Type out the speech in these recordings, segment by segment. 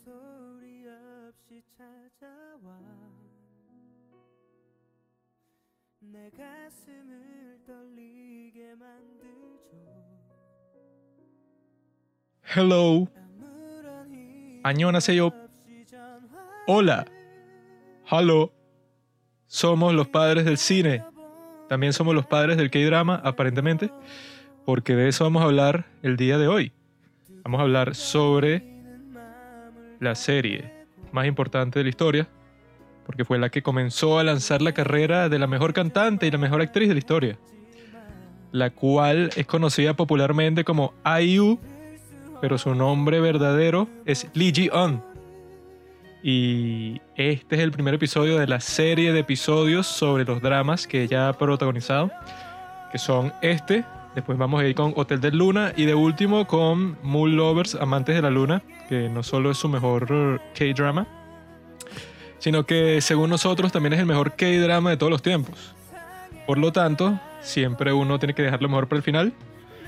사랑은 소리 없이 찾아와 내 가슴을 떨리게 만들죠 Hello. 아무런 이유 안녕하세요. 없이 전화 Hola. Hello. Somos los padres del cine. También somos los padres del K-drama, aparentemente, porque de eso vamos a hablar el día de hoy. Vamos a hablar sobre la serie más importante de la historia, porque fue la que comenzó a lanzar la carrera de la mejor cantante y la mejor actriz de la historia, la cual es conocida popularmente como IU, pero su nombre verdadero es Lee Ji-eun. Y este es el primer episodio de la serie de episodios sobre los dramas que ella ha protagonizado, que son este, después vamos a ir con Hotel de Luna y de último con Moon Lovers, Amantes de la Luna, que no solo es su mejor K-drama, sino que según nosotros también es el mejor K-drama de todos los tiempos. Por lo tanto, siempre uno tiene que dejar lo mejor para el final.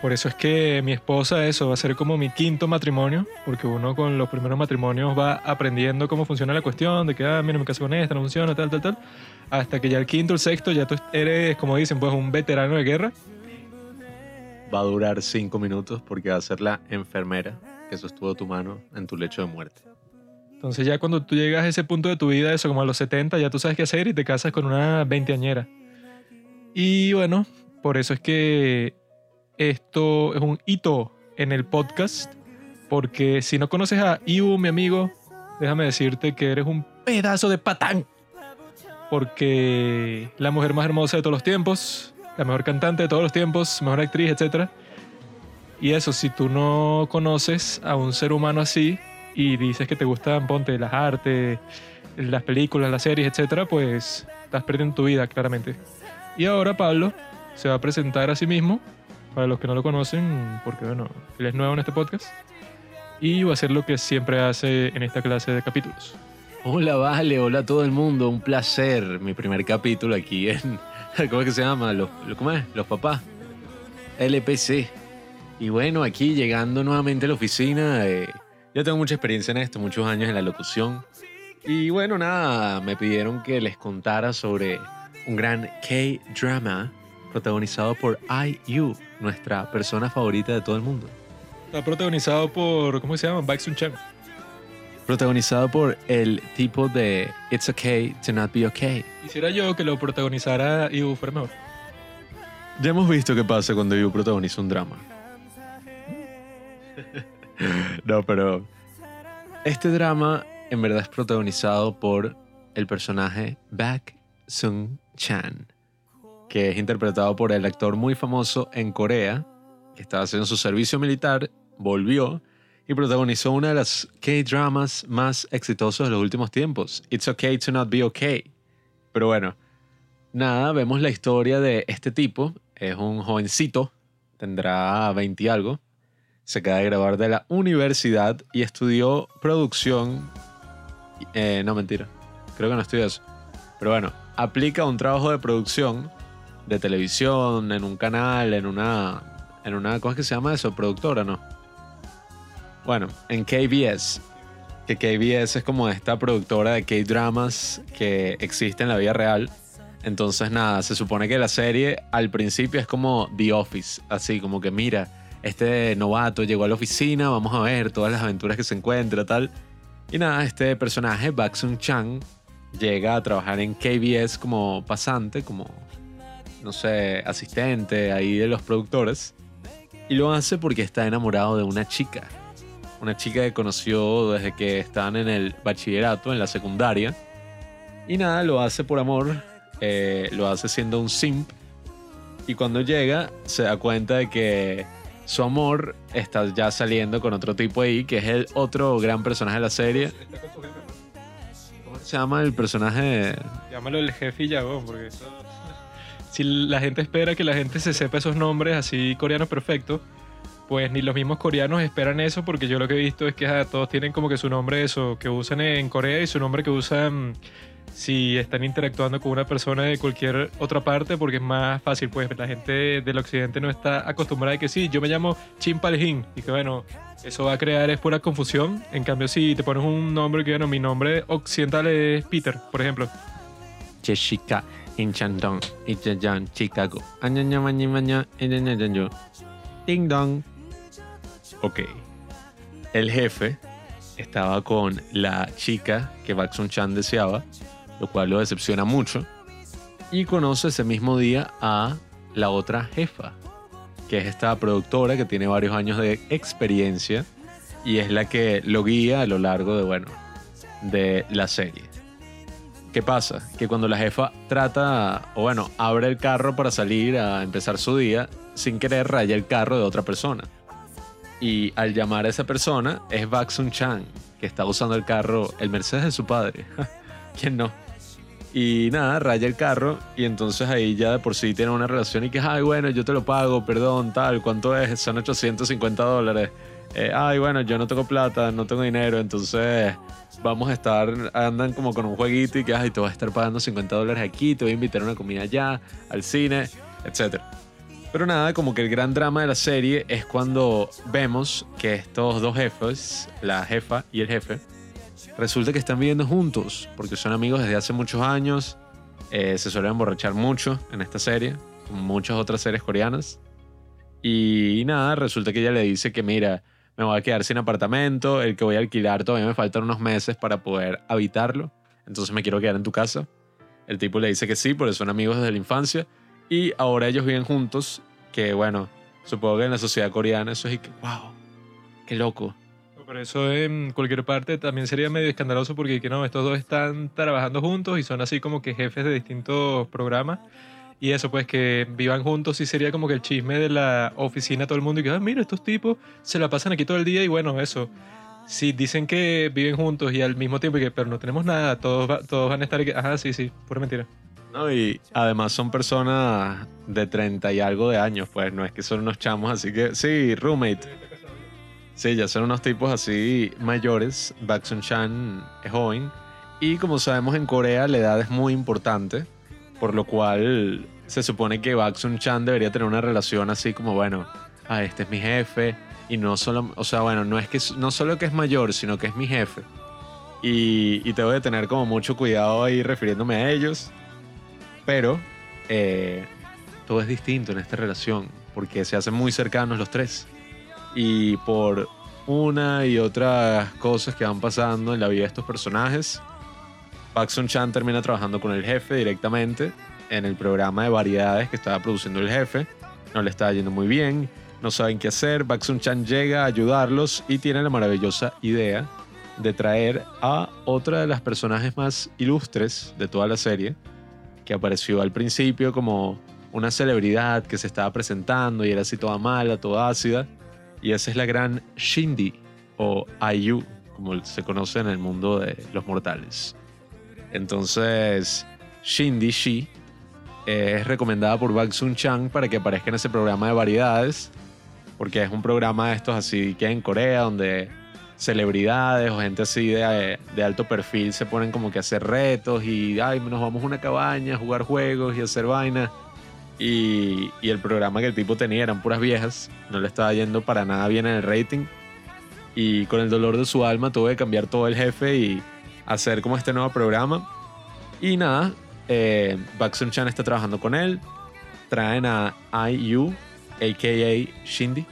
Por eso es que mi esposa, eso va a ser como mi quinto matrimonio, porque uno con los primeros matrimonios va aprendiendo cómo funciona la cuestión, de que, ah, mira, me caso con esta, no funciona, tal, tal, tal, hasta que ya el quinto, el sexto, ya tú eres, como dicen, pues un veterano de guerra. Va a durar cinco minutos porque va a ser la enfermera que sostuvo tu mano en tu lecho de muerte. Entonces ya cuando tú llegas a ese punto de tu vida, eso como a los 70, ya tú sabes qué hacer y te casas con una veinteañera. Y bueno, por eso es que esto es un hito en el podcast, porque si no conoces a Iu, mi amigo, déjame decirte que eres un pedazo de patán. Porque la mujer más hermosa de todos los tiempos, la mejor cantante de todos los tiempos, mejor actriz, etc. Y eso, si tú no conoces a un ser humano así y dices que te gustan, ponte, las artes, las películas, las series, etc., pues estás perdiendo tu vida, claramente. Y ahora Pablo se va a presentar a sí mismo, para los que no lo conocen, porque bueno, él es nuevo en este podcast, y va a hacer lo que siempre hace en esta clase de capítulos. Hola, Vale, hola a todo el mundo, un placer. Mi primer capítulo aquí en. ¿Cómo es que se llama? Los, ¿Cómo es? Los papás. LPC. Y bueno, aquí llegando nuevamente a la oficina. eh, yo tengo mucha experiencia en esto, muchos años en la locución. Y bueno, nada, me pidieron que les contara sobre un gran K-drama protagonizado por IU, nuestra persona favorita de todo el mundo. Está protagonizado por, ¿cómo se llama? Baek Sun Chan. Protagonizado por el tipo de It's Okay to Not Be Okay. Quisiera yo que lo protagonizara Iu fuera mejor. Ya hemos visto qué pasa cuando Yu protagoniza un drama. no, pero este drama en verdad es protagonizado por el personaje Baek Sung Chan, que es interpretado por el actor muy famoso en Corea, que estaba haciendo su servicio militar, volvió y protagonizó una de las K-dramas más exitosos de los últimos tiempos, It's Okay to Not Be Okay. Pero bueno, nada, vemos la historia de este tipo, es un jovencito, tendrá 20 y algo, se acaba de graduar de la universidad y estudió producción. eh, no, mentira, creo que no estudió eso. Pero bueno, aplica un trabajo de producción de televisión, en un canal, en una. En una. ¿Cómo es que se llama eso? Productora, ¿no? Bueno, en KBS. Que KBS es como esta productora de K-dramas que existe en la vida real. Entonces, nada, se supone que la serie al principio es como The Office. Así como que, mira, este novato llegó a la oficina, vamos a ver todas las aventuras que se encuentra, tal. Y nada, este personaje, Bak Sun Chang, llega a trabajar en KBS como pasante, como, no sé, asistente ahí de los productores. Y lo hace porque está enamorado de una chica. Una chica que conoció desde que estaban en el bachillerato, en la secundaria. Y nada, lo hace por amor. eh, lo hace siendo un simp. Y cuando llega, se da cuenta de que su amor está ya saliendo con otro tipo ahí, que es el otro gran personaje de la serie. ¿Cómo se llama el personaje? Llámalo el jefe y Yagón, porque eso... Si la gente espera que la gente se sepa esos nombres así coreanos perfectos, pues ni los mismos coreanos esperan eso, porque yo lo que he visto es que ah, todos tienen como que su nombre eso, que usan en Corea y su nombre que usan si están interactuando con una persona de cualquier otra parte, porque es más fácil, pues la gente del occidente no está acostumbrada a que sí, yo me llamo Chin Palhin, y que bueno, Eso va a crear es pura confusión. En cambio, si te pones un nombre que, bueno, mi nombre occidental es Peter, por ejemplo. Jessica Chandong, Ichayan, Chicago. Ding dong. Ok. El jefe estaba con la chica que Bak Sun Chan deseaba, lo cual lo decepciona mucho. Y conoce ese mismo día a la otra jefa, que es esta productora que tiene varios años de experiencia y es la que lo guía a lo largo de, bueno, de la serie. ¿Qué pasa? Que cuando la jefa trata, o bueno, abre el carro para salir a empezar su día, sin querer raya el carro de otra persona. Y al llamar a esa persona es Bak Sun Chan, que está usando el carro, el Mercedes de su padre. ¿Quién no? Y nada, raya el carro y entonces ahí ya de por sí tiene una relación y que, ay, bueno, yo te lo pago, perdón, tal, ¿cuánto es? Son 850 dólares. Eh, ay, bueno, yo no tengo plata, no tengo dinero, entonces vamos a estar, andan como con un jueguito y que, ay, te voy a estar pagando 50 dólares aquí, te voy a invitar a una comida allá, al cine, etc. Pero nada, como que el gran drama de la serie es cuando vemos que estos dos jefes, la jefa y el jefe, resulta que están viviendo juntos, porque son amigos desde hace muchos años, eh, se suelen emborrachar mucho en esta serie, como muchas otras series coreanas. Y nada, resulta que ella le dice que mira, me voy a quedar sin apartamento, el que voy a alquilar todavía me faltan unos meses para poder habitarlo, entonces me quiero quedar en tu casa. El tipo le dice que sí, porque son amigos desde la infancia y ahora ellos viven juntos, que bueno, supongo que en la sociedad coreana eso es y que, wow, qué loco. Por eso en cualquier parte también sería medio escandaloso porque que no, estos dos están trabajando juntos y son así como que jefes de distintos programas. Y eso, pues que vivan juntos sí sería como que el chisme de la oficina, todo el mundo y que, ah, mira, estos tipos se la pasan aquí todo el día y bueno, eso. Si dicen que viven juntos y al mismo tiempo y que, pero no tenemos nada, todos, va- todos van a estar y que, ajá, sí, sí, pura mentira. No, y además son personas de 30 y algo de años, pues no es que son unos chamos, así que sí, roommate. Sí, ya son unos tipos así mayores. Bak Sun Chan es joven. Y como sabemos en Corea la edad es muy importante, por lo cual se supone que Bak Sun Chan debería tener una relación así como, bueno, ah, este es mi jefe. Y no solo, o sea, bueno, no es que no solo que es mayor, sino que es mi jefe. Y, y tengo que tener como mucho cuidado ahí refiriéndome a ellos. Pero eh, todo es distinto en esta relación, porque se hacen muy cercanos los tres. Y por una y otras cosas que van pasando en la vida de estos personajes, Sun Chan termina trabajando con el jefe directamente en el programa de variedades que estaba produciendo el jefe. No le estaba yendo muy bien, no saben qué hacer. Sun Chan llega a ayudarlos y tiene la maravillosa idea de traer a otra de las personajes más ilustres de toda la serie, que apareció al principio como una celebridad que se estaba presentando y era así toda mala, toda ácida. Y esa es la gran Shindy o IU, como se conoce en el mundo de los mortales. Entonces, Shindy Shi eh, es recomendada por Bak Sun Chan para que aparezca en ese programa de variedades, porque es un programa de estos así que en Corea, donde celebridades o gente así de, de alto perfil se ponen como que a hacer retos y ay, nos vamos a una cabaña a jugar juegos y hacer vainas. Y, y el programa que el tipo tenía eran puras viejas, no le estaba yendo para nada bien en el rating. Y con el dolor de su alma tuve que cambiar todo el jefe y hacer como este nuevo programa. Y nada, eh, Chan está trabajando con él. Traen a IU, a.k.a. Shindy.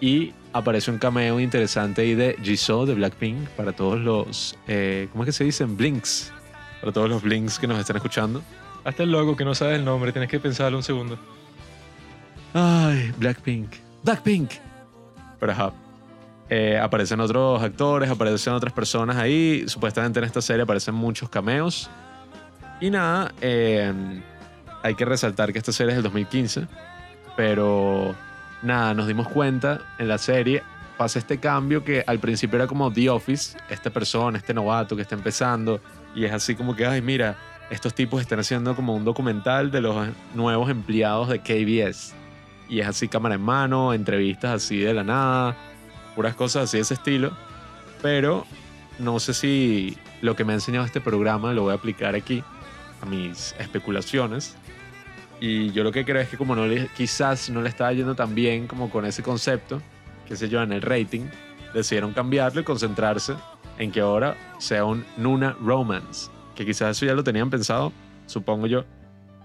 Y aparece un cameo interesante ahí de Jisoo de Blackpink para todos los, eh, ¿cómo es que se dicen? Blinks. Para todos los Blinks que nos están escuchando. Hasta el logo que no sabes el nombre, tienes que pensarlo un segundo. Ay, Blackpink. Blackpink. Pero ajá. Eh, aparecen otros actores, aparecen otras personas ahí. Supuestamente en esta serie aparecen muchos cameos. Y nada, eh, hay que resaltar que esta serie es del 2015. Pero nada, nos dimos cuenta en la serie, pasa este cambio que al principio era como The Office, esta persona, este novato que está empezando. Y es así como que, ay, mira, estos tipos están haciendo como un documental de los nuevos empleados de KBS. Y es así cámara en mano, entrevistas así de la nada, puras cosas así de ese estilo. Pero no sé si lo que me ha enseñado este programa lo voy a aplicar aquí a mis especulaciones. Y yo lo que creo es que como no le, quizás no le estaba yendo tan bien como con ese concepto, qué sé yo, en el rating, decidieron cambiarlo y concentrarse en que ahora sea un Nuna Romance. Que quizás eso ya lo tenían pensado, supongo yo,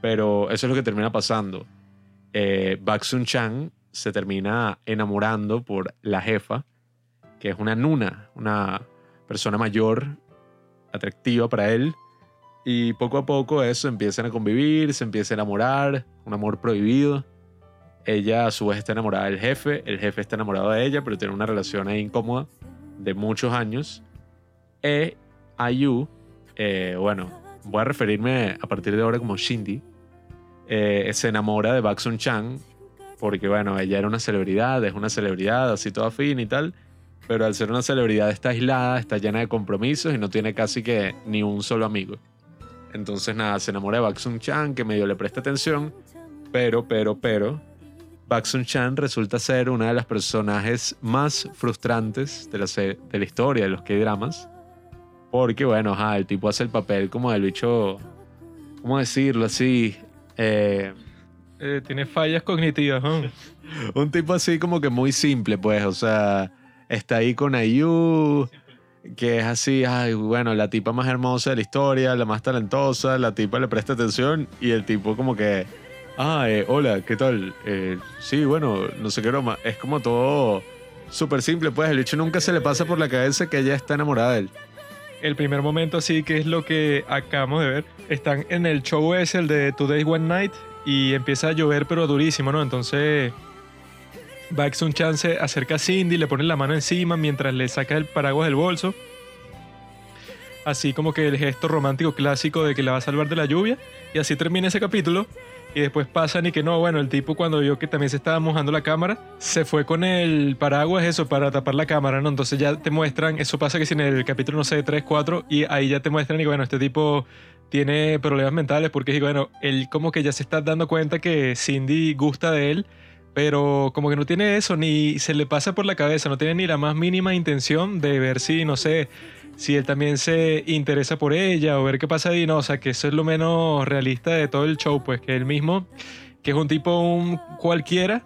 pero eso es lo que termina pasando. Eh, Bak Sun Chan se termina enamorando por la jefa, que es una Nuna, una persona mayor, atractiva para él. Y poco a poco eso empiezan a convivir, se empieza a enamorar, un amor prohibido. Ella a su vez está enamorada del jefe, el jefe está enamorado de ella, pero tiene una relación ahí incómoda de muchos años. E Ayu, eh, bueno, voy a referirme a partir de ahora como Shindy, eh, se enamora de Bak Sun Chan porque, bueno, ella era una celebridad, es una celebridad, así toda fin y tal, pero al ser una celebridad está aislada, está llena de compromisos y no tiene casi que ni un solo amigo. Entonces, nada, se enamora de Bak Sun Chan, que medio le presta atención, pero, pero, pero, Bak Sun Chan resulta ser una de las personajes más frustrantes de la, de la historia de los K-dramas. Porque, bueno, ajá, el tipo hace el papel como del bicho, ¿cómo decirlo así? Eh, Eh, tiene fallas cognitivas, ¿no? un tipo así como que muy simple, pues, o sea, está ahí con Ayu, que es así, ay, bueno, la tipa más hermosa de la historia, la más talentosa, la tipa le presta atención y el tipo como que, ah, eh, hola, ¿qué tal? Eh, sí, bueno, no sé qué broma, es como todo súper simple, pues, el bicho nunca se le pasa por la cabeza que ella está enamorada de él. El primer momento así que es lo que acabamos de ver. Están en el show ese, el de Today's One Night, y empieza a llover pero durísimo, ¿no? Entonces Bax un chance acerca a Cindy, le pone la mano encima mientras le saca el paraguas del bolso. Así como que el gesto romántico clásico de que la va a salvar de la lluvia. Y así termina ese capítulo. Y después pasan y que no, bueno, el tipo cuando vio que también se estaba mojando la cámara, se fue con el paraguas eso para tapar la cámara, ¿no? Entonces ya te muestran, eso pasa que si en el capítulo, no sé, 3, 4, y ahí ya te muestran y bueno, este tipo tiene problemas mentales porque, bueno, él como que ya se está dando cuenta que Cindy gusta de él, pero como que no tiene eso, ni se le pasa por la cabeza, no tiene ni la más mínima intención de ver si, no sé, si él también se interesa por ella o ver qué pasa ahí, no, o sea, que eso es lo menos realista de todo el show, pues que él mismo, que es un tipo un cualquiera,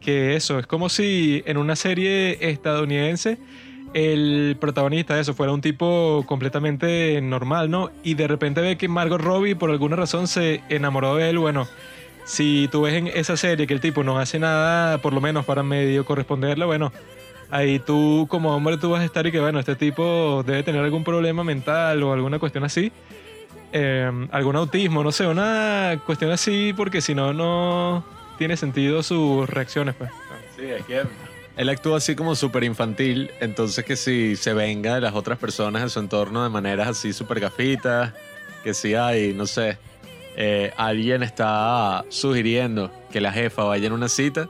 que eso, es como si en una serie estadounidense el protagonista de eso fuera un tipo completamente normal, ¿no? Y de repente ve que Margot Robbie por alguna razón se enamoró de él, bueno, si tú ves en esa serie que el tipo no hace nada, por lo menos para medio corresponderle, bueno, ahí tú como hombre tú vas a estar y que bueno, este tipo debe tener algún problema mental o alguna cuestión así. Eh, algún autismo, no sé, una cuestión así, porque si no, no tiene sentido sus reacciones, pues. Sí, es que él actúa así como súper infantil, entonces que si se venga de las otras personas en su entorno de maneras así súper gafitas, que si hay, no sé, eh, alguien está sugiriendo que la jefa vaya en una cita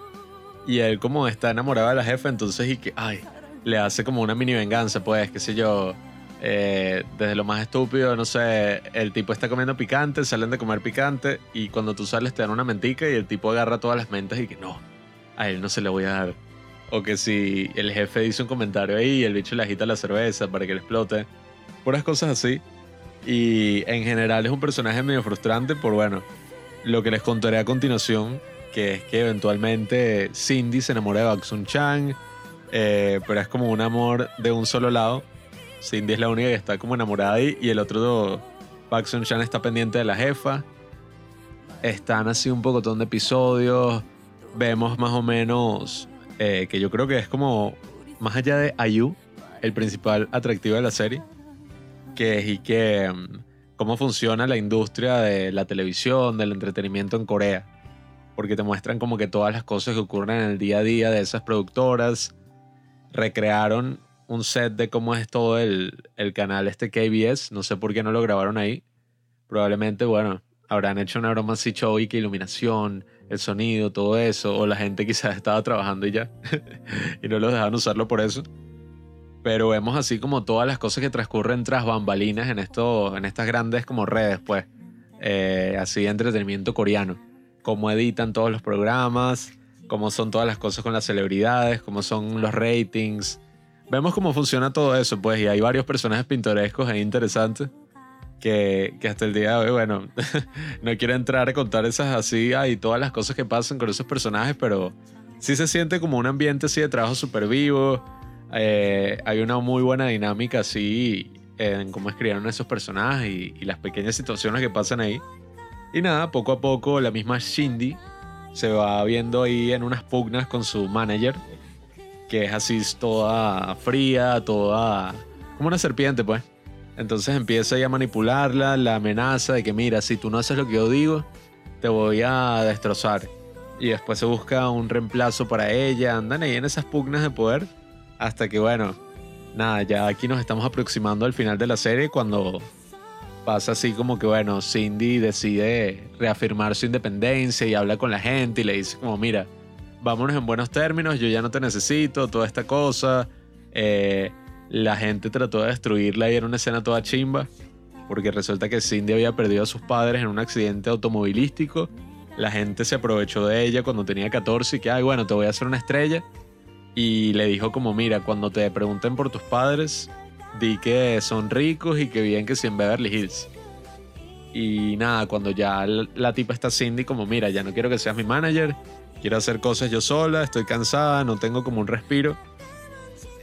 y él como está enamorado de la jefa, entonces y que, ay, le hace como una mini venganza, pues, qué sé yo, eh, desde lo más estúpido, no sé, el tipo está comiendo picante, salen de comer picante y cuando tú sales te dan una mentica y el tipo agarra todas las mentas y que no, a él no se le voy a dar. O que si el jefe dice un comentario ahí y el bicho le agita la cerveza para que le explote. Puras cosas así. Y en general es un personaje medio frustrante por, bueno, lo que les contaré a continuación, que es que eventualmente Cindy se enamora de Baksun Chang, eh, pero es como un amor de un solo lado. Cindy es la única que está como enamorada ahí y el otro, Baksun Chan, está pendiente de la jefa. Están así un pocotón de episodios. Vemos más o menos eh, que yo creo que es como, más allá de Ayu, el principal atractivo de la serie, es y que mm, cómo funciona la industria de la televisión, del entretenimiento en Corea. Porque te muestran como que todas las cosas que ocurren en el día a día de esas productoras. Recrearon un set de cómo es todo el, el canal este KBS. No sé por qué no lo grabaron ahí. Probablemente, bueno, habrán hecho una broma así que iluminación, el sonido, todo eso. O la gente quizás estaba trabajando y ya. y no los dejaban usarlo por eso. Pero vemos así como todas las cosas que transcurren tras bambalinas en, esto, en estas grandes como redes, pues. Eh, así entretenimiento coreano. Cómo editan todos los programas, cómo son todas las cosas con las celebridades, cómo son los ratings. Vemos cómo funciona todo eso, pues. Y hay varios personajes pintorescos e interesantes que, que hasta el día de hoy, bueno, no quiero entrar a contar esas así, hay todas las cosas que pasan con esos personajes, pero sí se siente como un ambiente así de trabajo súper vivo. Eh, hay una muy buena dinámica así en cómo escribieron esos personajes y, y las pequeñas situaciones que pasan ahí. Y nada, poco a poco la misma Shindy se va viendo ahí en unas pugnas con su manager, que es así toda fría, toda como una serpiente, pues. Entonces empieza ahí a manipularla, la amenaza de que mira, si tú no haces lo que yo digo, te voy a destrozar. Y después se busca un reemplazo para ella, andan ahí en esas pugnas de poder, hasta que bueno, nada, ya aquí nos estamos aproximando al final de la serie cuando pasa así como que bueno, Cindy decide reafirmar su independencia y habla con la gente y le dice como mira, vámonos en buenos términos, yo ya no te necesito, toda esta cosa. Eh, la gente trató de destruirla y era una escena toda chimba, porque resulta que Cindy había perdido a sus padres en un accidente automovilístico. La gente se aprovechó de ella cuando tenía 14 y que, ay, bueno, te voy a hacer una estrella. Y le dijo como, mira, cuando te pregunten por tus padres, di que son ricos y que viven que sí en Beverly Hills. Y nada, cuando ya la, tipa está Cindy como, mira, ya no quiero que seas mi manager, quiero hacer cosas yo sola, estoy cansada, no tengo como un respiro.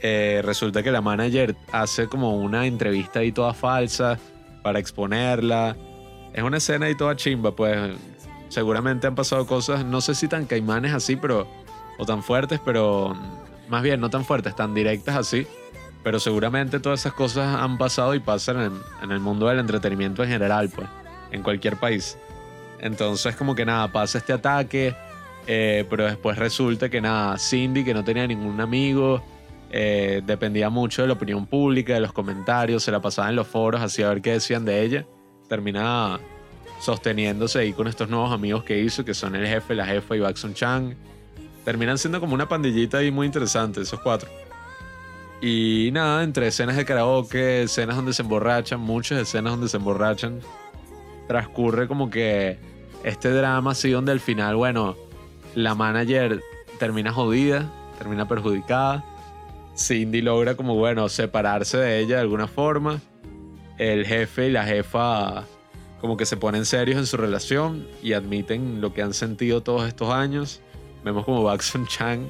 Eh, resulta que la manager hace como una entrevista ahí toda falsa para exponerla. Es una escena ahí toda chimba, pues seguramente han pasado cosas, no sé si tan caimanes así, pero o tan fuertes, pero más bien no tan fuertes, tan directas así. Pero seguramente todas esas cosas han pasado y pasan en, el mundo del entretenimiento en general, pues, en cualquier país. Entonces como que nada, pasa este ataque, eh, pero después resulta que nada, Cindy, que no tenía ningún amigo, eh, dependía mucho de la opinión pública, de los comentarios, se la pasaba en los foros así a ver qué decían de ella. Termina sosteniéndose ahí con estos nuevos amigos que hizo, que son el jefe, la jefa y Baxon Chang. Terminan siendo como una pandillita ahí muy interesante, esos cuatro. Y nada, entre escenas de karaoke, escenas donde se emborrachan, muchas escenas donde se emborrachan, transcurre como que este drama así donde al final, bueno, la manager termina jodida, termina perjudicada. Cindy logra como, bueno, separarse de ella de alguna forma. El jefe y la jefa como que se ponen serios en su relación y admiten lo que han sentido todos estos años. Vemos como Baxon Chang,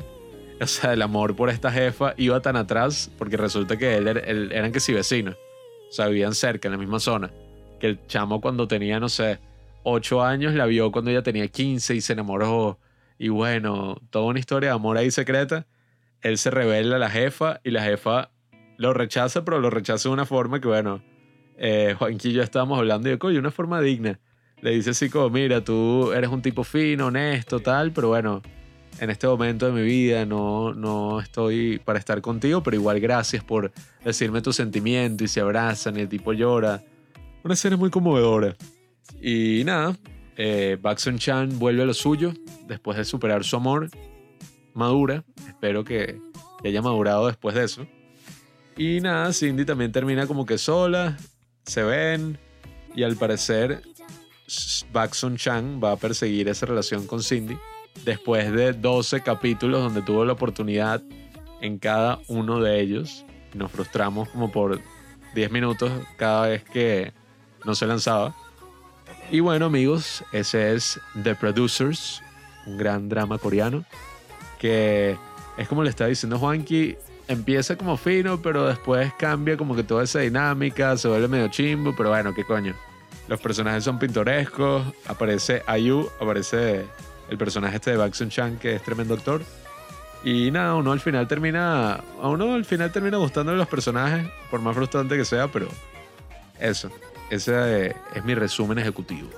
o sea, el amor por esta jefa iba tan atrás porque resulta que él, era- él- eran que sí vecinos. O sea, vivían cerca, en la misma zona. Que el chamo cuando tenía, no sé, 8 años la vio cuando ella tenía 15 y se enamoró. Y bueno, toda una historia de amor ahí secreta. Él se revela a la jefa y la jefa lo rechaza, pero lo rechaza de una forma que, bueno, eh, Juanqui y yo estábamos hablando y yo, coño, una forma digna. Le dice así como, mira, tú eres un tipo fino, honesto, tal, pero bueno, en este momento de mi vida no, no estoy para estar contigo, pero igual gracias por decirme tu sentimiento y se abrazan y el tipo llora. Una escena muy conmovedora. Y nada, eh, Baxon Chan vuelve a lo suyo después de superar su amor. Madura, espero que, haya madurado después de eso. Y nada, Cindy también termina como que sola, se ven y al parecer Baxon Chan va a perseguir esa relación con Cindy después de 12 capítulos donde tuvo la oportunidad en cada uno de ellos. Nos frustramos como por 10 minutos cada vez que no se lanzaba. Y bueno amigos, ese es The Producers, un gran drama coreano que es como le estaba diciendo Juanqui, empieza como fino, pero después cambia como que toda esa dinámica, se vuelve medio chimbo, pero bueno, qué coño. Los personajes son pintorescos, aparece Ayu, aparece el personaje este de Baxon Chan, que es tremendo actor. Y nada, uno al final termina, a uno al final termina gustándole los personajes, por más frustrante que sea, pero eso, ese es mi resumen ejecutivo.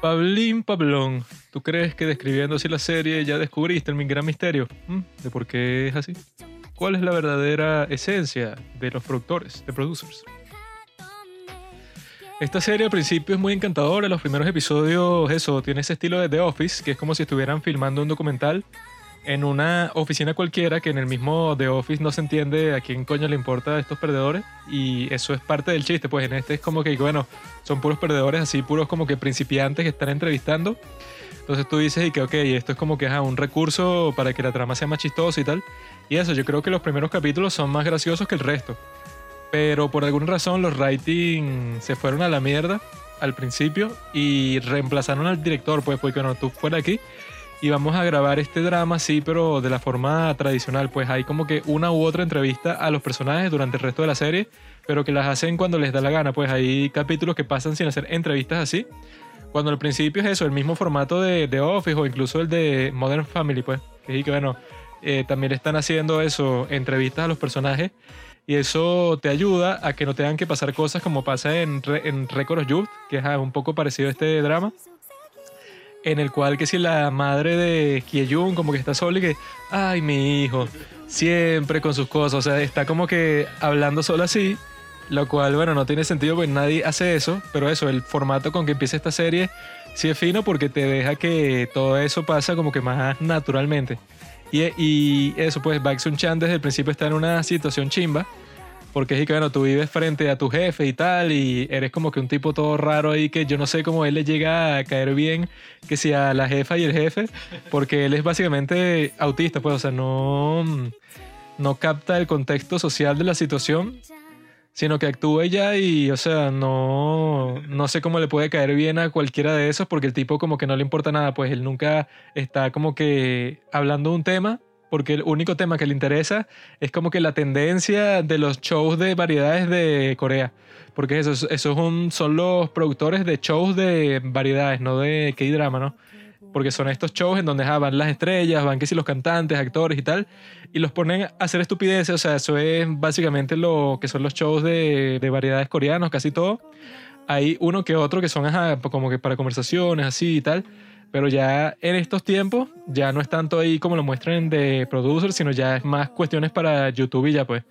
Pablín Pablón, ¿tú crees que describiendo así la serie ya descubriste el gran misterio ¿Mm? de por qué es así? ¿Cuál es la verdadera esencia de los productores, de producers? Esta serie al principio es muy encantadora, los primeros episodios, eso, tiene ese estilo de The Office, que es como si estuvieran filmando un documental en una oficina cualquiera, que en el mismo The Office no se entiende a quién coño le importa a estos perdedores, y eso es parte del chiste, pues en este es como que, bueno, son puros perdedores, así puros como que principiantes que están entrevistando. Entonces tú dices y que, ok, esto es como que es un recurso para que la trama sea más chistosa y tal. Y eso, yo creo que los primeros capítulos son más graciosos que el resto. Pero por alguna razón los writing se fueron a la mierda al principio y reemplazaron al director, pues fue que no, tú fuera aquí y vamos a grabar este drama así, pero de la forma tradicional. Pues hay como que una u otra entrevista a los personajes durante el resto de la serie, pero que las hacen cuando les da la gana. Pues hay capítulos que pasan sin hacer entrevistas así. Cuando al principio es eso, el mismo formato de, de Office o incluso el de Modern Family, pues. Que, que bueno, eh, también están haciendo eso, entrevistas a los personajes. Y eso te ayuda a que no tengan que pasar cosas como pasa en, Re- en Record Youth, que es ah, un poco parecido a este drama, en el cual que si la madre de Kyejun como que está sola y que, ay, mi hijo, siempre con sus cosas, o sea, está como que hablando solo así, lo cual, bueno, no tiene sentido porque nadie hace eso, pero eso, el formato con que empieza esta serie sí es fino porque te deja que todo eso pasa como que más naturalmente. Y, y eso, pues, Baek Sun Chan desde el principio está en una situación chimba. Porque es que, bueno, tú vives frente a tu jefe y tal, y eres como que un tipo todo raro ahí que yo no sé cómo él le llega a caer bien, que si a la jefa y el jefe, porque él es básicamente autista, pues, o sea, no, no capta el contexto social de la situación, sino que actúa ya y, o sea, no, no sé cómo le puede caer bien a cualquiera de esos, porque el tipo como que no le importa nada, pues él nunca está como que hablando de un tema, porque el único tema que le interesa es como que la tendencia de los shows de variedades de Corea. Porque eso, eso es un- son los productores de shows de variedades, no de K-drama, ¿no? Porque son estos shows en donde ah, van las estrellas, van que si los cantantes, actores y tal, y los ponen a hacer estupideces. O sea, eso es básicamente lo que son los shows de, de variedades coreanos, casi todo. Hay uno que otro que son ajá, como que para conversaciones así y tal. Pero ya en estos tiempos, ya no es tanto ahí como lo muestran de producer, sino ya es más cuestiones para YouTube y ya pues.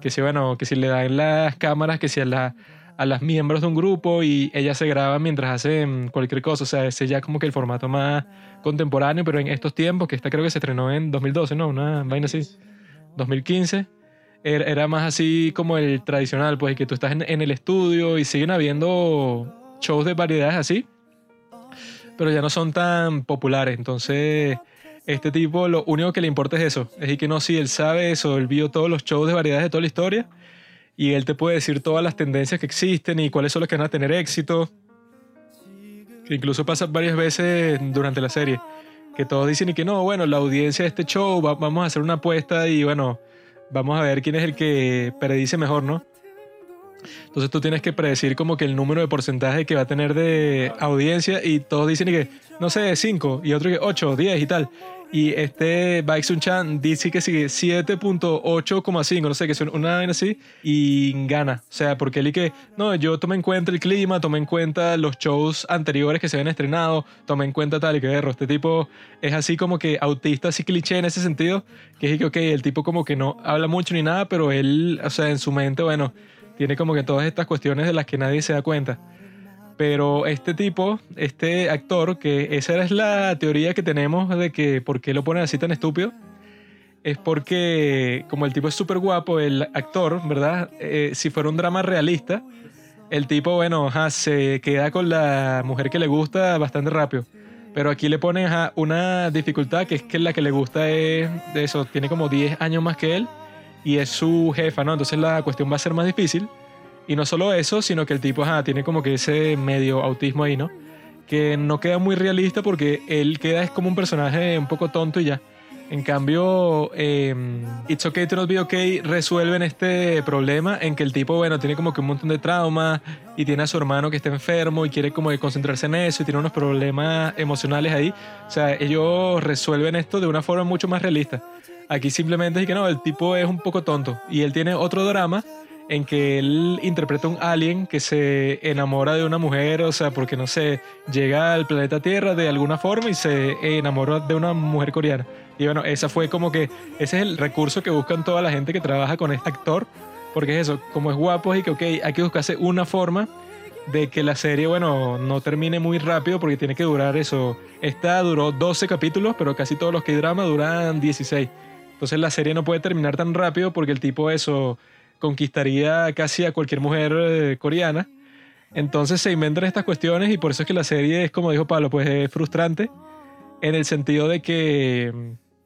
Que si, bueno, que si le dan las cámaras, que si a, la- a las miembros de un grupo y ellas se graban mientras hacen cualquier cosa. O sea, ese ya como que el formato más contemporáneo, pero en estos tiempos, que esta creo que se estrenó en 2012, ¿no? Una vaina así. 2015. Era, era más así como el tradicional, pues, que tú estás en, en el estudio y siguen habiendo shows de variedades así pero ya no son tan populares. Entonces, este tipo lo único que le importa es eso. Es decir, que no, si él sabe eso, él vio todos los shows de variedades de toda la historia y él te puede decir todas las tendencias que existen y cuáles son los que van a tener éxito. Que incluso pasa varias veces durante la serie. Que todos dicen y que no, bueno, la audiencia de este show, va- vamos a hacer una apuesta y bueno, vamos a ver quién es el que predice mejor, ¿no? Entonces tú tienes que predecir como que el número de porcentaje que va a tener de audiencia y todos dicen que, no sé, 5 y otro que 8, 10 y tal. Y este Baek Sun Chan dice que sigue 7.8,5, no sé, que es una vaina así, y gana. O sea, porque él y que, no, yo tomé en cuenta el clima, tomé en cuenta los shows anteriores que se habían estrenado, tomé en cuenta tal y que erro. Este tipo es así como que autista, así cliché en ese sentido, que es que, ok, el tipo como que no habla mucho ni nada, pero él, o sea, en su mente, bueno, tiene como que todas estas cuestiones de las que nadie se da cuenta. Pero este tipo, este actor, que esa es la teoría que tenemos de que por qué lo ponen así tan estúpido, es porque como el tipo es súper guapo, el actor, ¿verdad? Eh, si fuera un drama realista, el tipo, bueno, ajá, se queda con la mujer que le gusta bastante rápido. Pero aquí le ponen ajá, una dificultad que es que la que le gusta es de eso, tiene como 10 años más que él y es su jefa, ¿no? Entonces la cuestión va a ser más difícil. Y no solo eso, sino que el tipo ajá, tiene como que ese medio autismo ahí, ¿no? Que no queda muy realista porque él queda es como un personaje un poco tonto y ya. En cambio, eh, It's Okay to Not Be Okay resuelven este problema en que el tipo, bueno, tiene como que un montón de traumas y tiene a su hermano que está enfermo y quiere como que concentrarse en eso y tiene unos problemas emocionales ahí. O sea, ellos resuelven esto de una forma mucho más realista. Aquí simplemente es que no, el tipo es un poco tonto y él tiene otro drama en que él interpreta un alien que se enamora de una mujer, o sea, porque no sé, llega al planeta Tierra de alguna forma y se enamora de una mujer coreana. Y bueno, esa fue como que, ese es el recurso que buscan toda la gente que trabaja con este actor, porque es eso, como es guapo y que, ok, hay que buscarse una forma de que la serie, bueno, no termine muy rápido porque tiene que durar eso. Esta duró 12 capítulos, pero casi todos los que drama duran 16. Entonces la serie no puede terminar tan rápido porque el tipo eso conquistaría casi a cualquier mujer eh, coreana. Entonces se inventan estas cuestiones y por eso es que la serie es, como dijo Pablo, pues es frustrante en el sentido de que,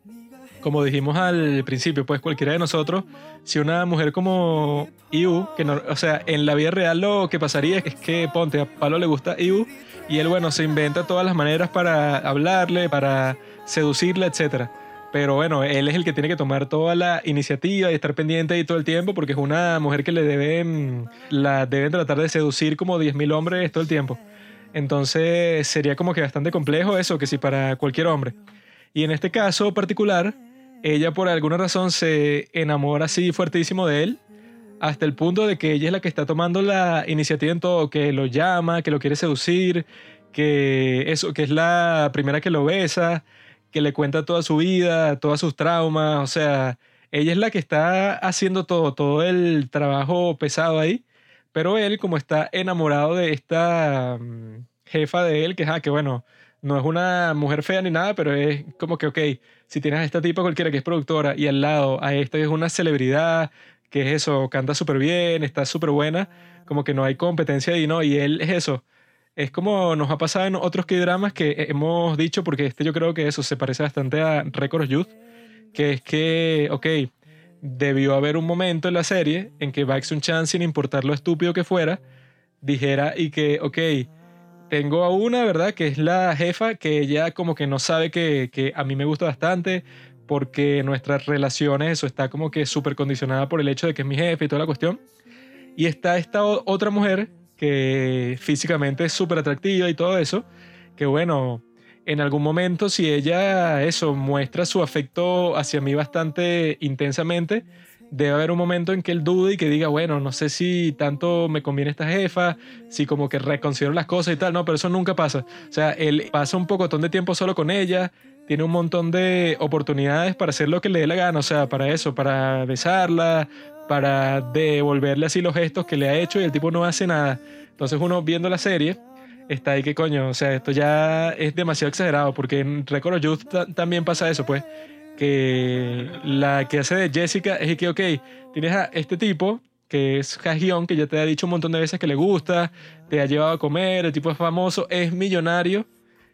mm, como dijimos al principio, pues cualquiera de nosotros, si una mujer como Iu, que no, o sea, en la vida real lo que pasaría es que, ponte, a Pablo le gusta Iu y él, bueno, se inventa todas las maneras para hablarle, para seducirla, etcétera. Pero bueno, él es el que tiene que tomar toda la iniciativa y estar pendiente ahí todo el tiempo porque es una mujer que le deben, la deben tratar de seducir como 10.000 hombres todo el tiempo. Entonces sería como que bastante complejo eso, que si para cualquier hombre. Y en este caso particular, ella por alguna razón se enamora así fuertísimo de él, hasta el punto de que ella es la que está tomando la iniciativa en todo, que lo llama, que lo quiere seducir, que eso, que es la primera que lo besa, que le cuenta toda su vida, todos sus traumas, o sea, ella es la que está haciendo todo, todo el trabajo pesado ahí, pero él como está enamorado de esta mm, jefa de él, que, ah, que bueno, no es una mujer fea ni nada, pero es como que, ok, si tienes a esta tipa cualquiera que es productora y al lado a esta que es una celebridad, que es eso, canta súper bien, está súper buena, como que no hay competencia ahí, ¿no? Y él es eso. Es como nos ha pasado en otros K-dramas que hemos dicho, porque este yo creo que eso se parece bastante a Record Youth, que es que, ok, debió haber un momento en la serie en que Baek Sun-chan, sin importar lo estúpido que fuera, dijera y que, ok, tengo a una, ¿verdad? Que es la jefa, que ella como que no sabe que, que a mí me gusta bastante, porque nuestras relaciones, eso está como que súper condicionada por el hecho de que es mi jefe y toda la cuestión. Y está esta otra mujer que físicamente es súper atractiva y todo eso, que bueno, en algún momento si ella eso muestra su afecto hacia mí bastante intensamente, debe haber un momento en que él dude y que diga, bueno, no sé si tanto me conviene esta jefa, si como que reconsidero las cosas y tal, no, pero eso nunca pasa. O sea, él pasa un pocotón de tiempo solo con ella, tiene un montón de oportunidades para hacer lo que le dé la gana, o sea, para eso, para besarla, para devolverle así los gestos que le ha hecho y el tipo no hace nada. Entonces uno viendo la serie está ahí que coño, o sea, esto ya es demasiado exagerado porque en Record of Youth ta- también pasa eso, pues, que la que hace de Jessica es que, ok, tienes a este tipo que es Ha-hyun, que ya te ha dicho un montón de veces que le gusta, te ha llevado a comer, el tipo es famoso, es millonario,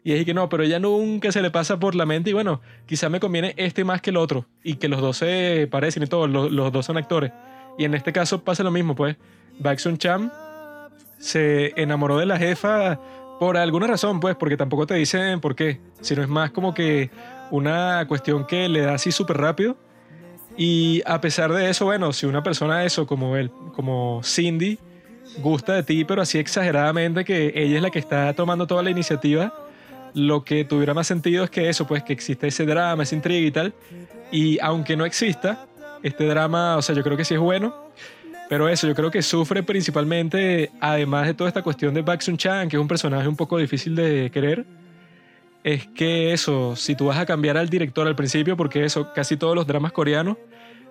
y es que no, pero ella nunca se le pasa por la mente y bueno, quizá me conviene este más que el otro y que los dos se parecen y todo, los, dos son actores. Y en este caso pasa lo mismo, pues. Baek Sun Cham se enamoró de la jefa por alguna razón, pues, porque tampoco te dicen por qué, sino es más como que una cuestión que le da así súper rápido. Y a pesar de eso, bueno, si una persona eso, como él, como Cindy, gusta de ti, pero así exageradamente que ella es la que está tomando toda la iniciativa, lo que tuviera más sentido es que eso, pues que existe ese drama, esa intriga y tal. Y aunque no exista, este drama, o sea, yo creo que sí es bueno. Pero eso, yo creo que sufre principalmente, además de toda esta cuestión de Baek Sun Chan, que es un personaje un poco difícil de querer, es que eso, si tú vas a cambiar al director al principio, porque eso, casi todos los dramas coreanos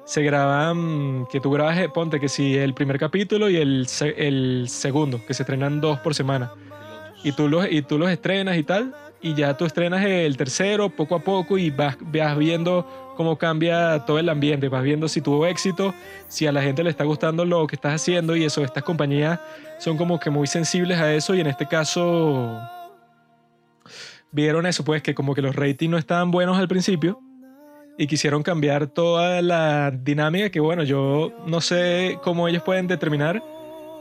se graban, que tú grabas, eh, ponte que si el primer capítulo y el, el segundo, que se estrenan dos por semana. Y tú, los, y tú los estrenas y tal, y ya tú estrenas el tercero poco a poco y vas, vas viendo cómo cambia todo el ambiente, vas viendo si tuvo éxito, si a la gente le está gustando lo que estás haciendo y eso, estas compañías son como que muy sensibles a eso y en este caso vieron eso, pues que como que los ratings no estaban buenos al principio y quisieron cambiar toda la dinámica que bueno, yo no sé cómo ellos pueden determinar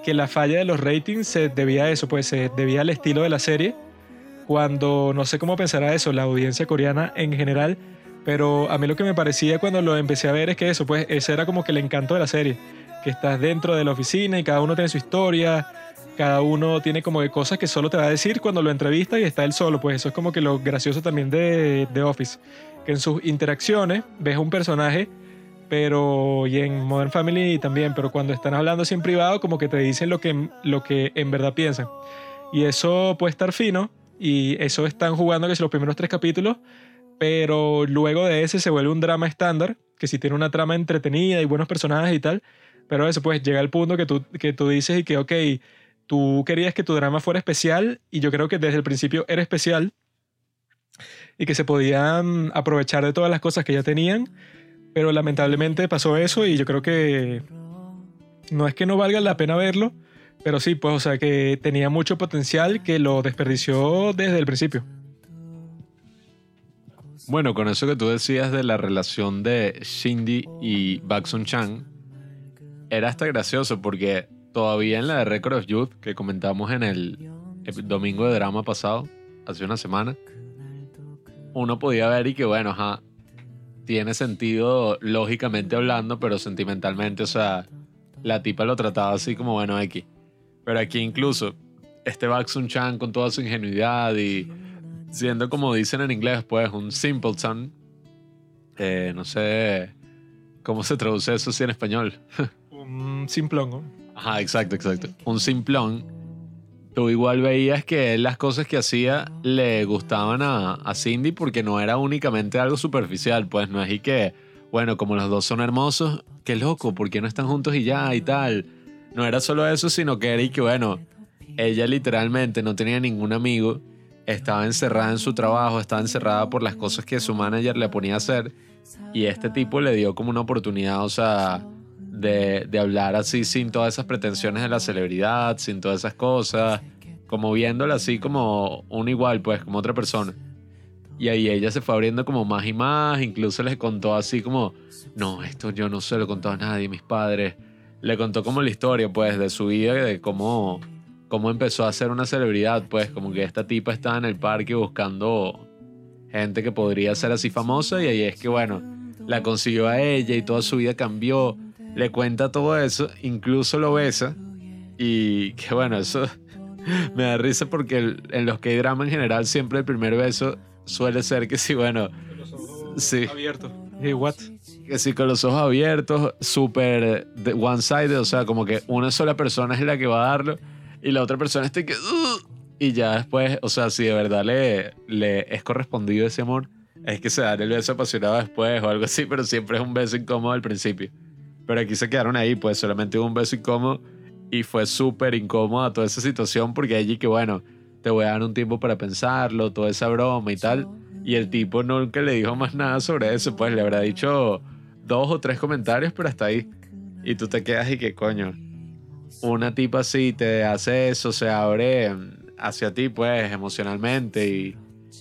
que la falla de los ratings se debía a eso, pues se debía al estilo de la serie, cuando no sé cómo pensará eso la audiencia coreana en general, pero a mí lo que me parecía cuando lo empecé a ver es que eso, pues ese era como que el encanto de la serie, que estás dentro de la oficina y cada uno tiene su historia, cada uno tiene como que cosas que solo te va a decir cuando lo entrevista y está él solo, pues eso es como que lo gracioso también de, de Office, que en sus interacciones ves un personaje pero y en Modern Family también, pero cuando están hablando así en privado como que te dicen lo que, lo que en verdad piensan. Y eso puede estar fino y eso están jugando que si los primeros tres capítulos, pero luego de ese se vuelve un drama estándar, que si tiene una trama entretenida y buenos personajes y tal, pero eso pues llega al punto que tú, que tú dices y que ok, tú querías que tu drama fuera especial y yo creo que desde el principio era especial y que se podían aprovechar de todas las cosas que ya tenían, pero lamentablemente pasó eso y yo creo que no es que no valga la pena verlo, pero sí, pues, o sea, que tenía mucho potencial que lo desperdició desde el principio. Bueno, con eso que tú decías de la relación de Shindy y Bak Sun Chan, era hasta gracioso porque todavía en la de Record of Youth que comentamos en el ep- domingo de drama pasado, hace una semana, uno podía ver y que, bueno, ajá, tiene sentido lógicamente hablando, pero sentimentalmente, o sea, la tipa lo trataba así como, bueno, X. Pero aquí incluso, este Baxun Chan con toda su ingenuidad y siendo como dicen en inglés, pues, un simpleton, eh, no sé cómo se traduce eso así en español. Un simplón, ¿no? Ajá, exacto, exacto. Un simplón. Tú igual veías que las cosas que hacía le gustaban a, a Cindy porque no era únicamente algo superficial, pues no es y que, bueno, como los dos son hermosos, qué loco, ¿por qué no están juntos y ya y tal? No era solo eso, sino que era y que, bueno, ella literalmente no tenía ningún amigo, estaba encerrada en su trabajo, estaba encerrada por las cosas que su manager le ponía a hacer y este tipo le dio como una oportunidad, o sea, de, de hablar así sin todas esas pretensiones de la celebridad, sin todas esas cosas, como viéndola así como un igual, pues, como otra persona. Y ahí ella se fue abriendo como más y más, incluso les contó así como, no, esto yo no se lo contó a nadie, mis padres. Le contó como la historia, pues, de su vida, de cómo, cómo empezó a ser una celebridad, pues, como que esta tipa estaba en el parque buscando gente que podría ser así famosa y ahí es que, bueno, la consiguió a ella y toda su vida cambió. Le cuenta todo eso, incluso lo besa y que, bueno, eso me da risa porque el- en los K-drama en general siempre el primer beso suele ser que sí, bueno, Sí. Abierto. Eh, what? Que sí con los ojos abiertos, súper de- one-sided, o sea, como que una sola persona es la que va a darlo y la otra persona está que... "Ugh", y ya después, o sea, si de verdad le, le es correspondido ese amor, es que se dan el beso apasionado después o algo así, pero siempre es un beso incómodo al principio. Pero aquí se quedaron ahí, pues solamente hubo un beso incómodo y fue súper incómoda toda esa situación porque allí que bueno, te voy a dar un tiempo para pensarlo, toda esa broma y tal. Y el tipo nunca le dijo más nada sobre eso, pues le habrá dicho dos o tres comentarios, pero hasta ahí. Y tú te quedas y que coño, una tipa así te hace eso, se abre mm, hacia ti pues emocionalmente y,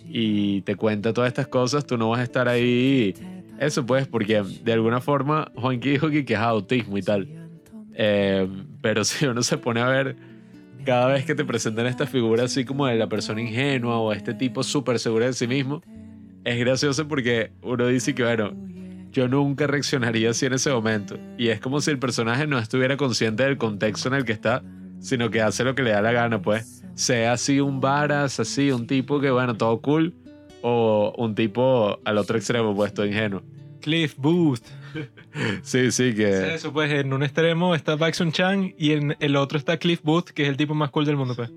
y te cuenta todas estas cosas, tú no vas a estar ahí. Eso pues, porque de alguna forma Juanqui dijo que, es autismo y tal. Eh, pero si uno se pone a ver cada vez que te presentan esta figura así como de la persona ingenua o este tipo súper seguro de sí mismo, es gracioso porque uno dice que, bueno, yo nunca reaccionaría así en ese momento. Y es como si el personaje no estuviera consciente del contexto en el que está, sino que hace lo que le da la gana, pues. Sea así un varas, así un tipo que, bueno, todo cool, o un tipo al otro extremo, pues, todo ingenuo. Cliff Booth. Sí, sí, Es que... Eso, pues en un extremo está Baxun Chan y en el otro está Cliff Booth, que es el tipo más cool del mundo, pues.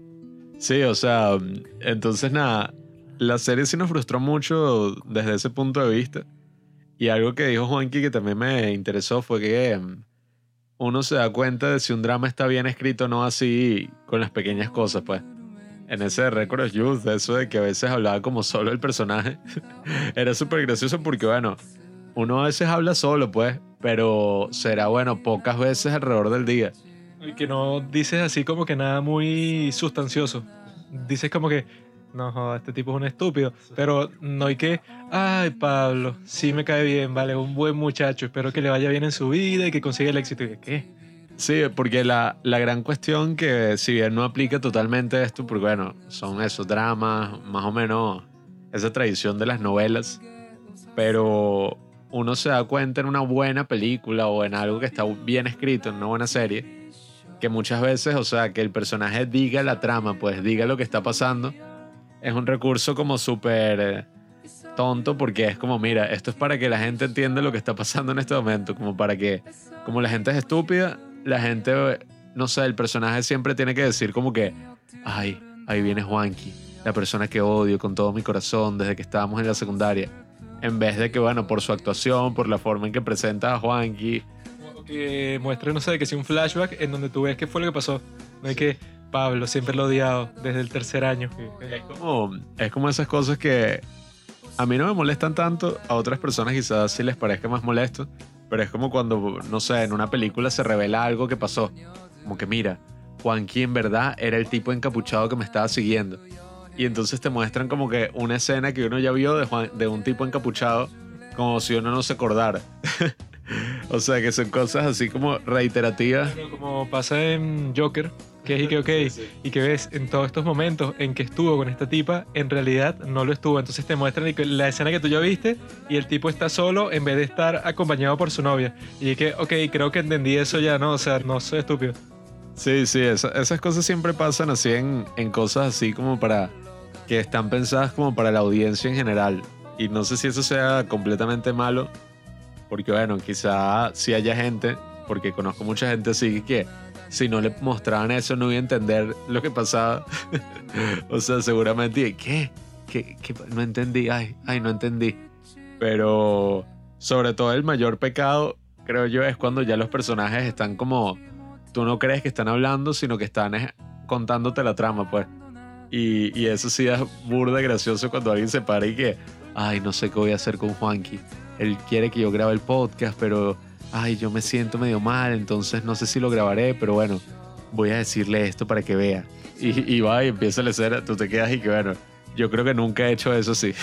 Sí, o sea, entonces nada, la serie sí nos frustró mucho desde ese punto de vista. Y algo que dijo Juanqui que también me interesó fue que mm, uno se da cuenta de si un drama está bien escrito o no así con las pequeñas cosas, pues. En ese Record of Youth, eso de que a veces hablaba como solo el personaje, era súper gracioso porque, bueno, uno a veces habla solo, pues, pero será, bueno, pocas veces alrededor del día. Y que no dices así como que nada muy sustancioso. Dices como que, no, este tipo es un estúpido. Pero no hay que, ay, Pablo, sí me cae bien, vale, un buen muchacho, espero que le vaya bien en su vida y que consiga el éxito. Y ¿qué? Sí, porque la, la gran cuestión que si bien no aplica totalmente esto, porque bueno, son esos dramas, más o menos esa tradición de las novelas, pero uno se da cuenta en una buena película o en algo que está bien escrito, en una buena serie, que muchas veces, o sea, que el personaje diga la trama, pues diga lo que está pasando, es un recurso como súper eh, tonto porque es como, mira, esto es para que la gente entienda lo que está pasando en este momento, como para que, como la gente es estúpida, la gente, no sé, el personaje siempre tiene que decir como que, ay, ahí viene Juanqui, la persona que odio con todo mi corazón desde que estábamos en la secundaria. En vez de que, bueno, por su actuación, por la forma en que presenta a Juanqui, que muestre, no sé, que sea un flashback en donde tú ves qué fue lo que pasó. No hay que, Pablo, siempre lo he odiado desde el tercer año. es como, es como esas cosas que a mí no me molestan tanto, a otras personas quizás sí les parezca más molesto, pero es como cuando, no sé, en una película se revela algo que pasó. Como que mira, Juanqui en verdad era el tipo encapuchado que me estaba siguiendo. Y entonces te muestran como que una escena que uno ya vio de, Juan- de un tipo encapuchado, como si uno no se acordara. O sea, que son cosas así como reiterativas. Como pasa en Joker, que es y que ok, y que ves en todos estos momentos en que estuvo con esta tipa, en realidad no lo estuvo. Entonces te muestran la escena que tú ya viste y el tipo está solo en vez de estar acompañado por su novia. Y que, ok, creo que entendí eso ya, ¿no? O sea, no soy estúpido. Sí, sí, esa- esas cosas siempre pasan así en, en cosas así como para que están pensadas como para la audiencia en general. Y no sé si eso sea completamente malo, porque bueno, quizá si haya gente, porque conozco mucha gente así que si no le mostraban eso no iba a entender lo que pasaba. o sea, seguramente, ¿qué? ¿Qué? ¿Qué? No entendí, ay, ay, no entendí. Pero sobre todo el mayor pecado, creo yo, es cuando ya los personajes están como tú no crees que están hablando, sino que están eh, contándote la trama, pues. Y, eso sí es burda gracioso cuando alguien se para y que, ay, no sé qué voy a hacer con Juanqui. Él quiere que yo grabe el podcast, pero, ay, yo me siento medio mal, entonces no sé si lo grabaré, pero bueno, voy a decirle esto para que vea. Y, va y empieza a leer, tú te quedas y que, bueno, yo creo que nunca he hecho eso así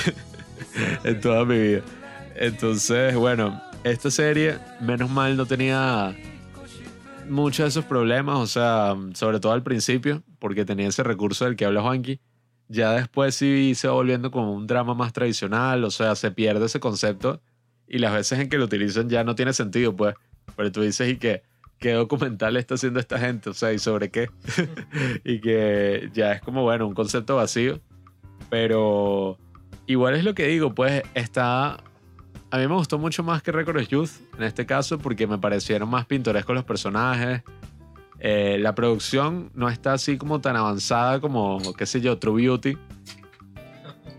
en toda mi vida. Entonces, bueno, esta serie, menos mal, no tenía muchos de esos problemas, o sea, sobre todo al principio, porque tenía ese recurso del que habla Juanqui. Ya después sí se va volviendo como un drama más tradicional, o sea, se pierde ese concepto y las veces en que lo utilizan ya no tiene sentido, pues. Pero tú dices, ¿y qué? ¿Qué documental está haciendo esta gente? O sea, ¿y sobre qué? y que ya es como, bueno, un concepto vacío. Pero igual es lo que digo, pues está a mí me gustó mucho más que Record of Youth en este caso porque me parecieron más pintorescos los personajes. Eh, la producción no está así como tan avanzada como, qué sé yo, True Beauty.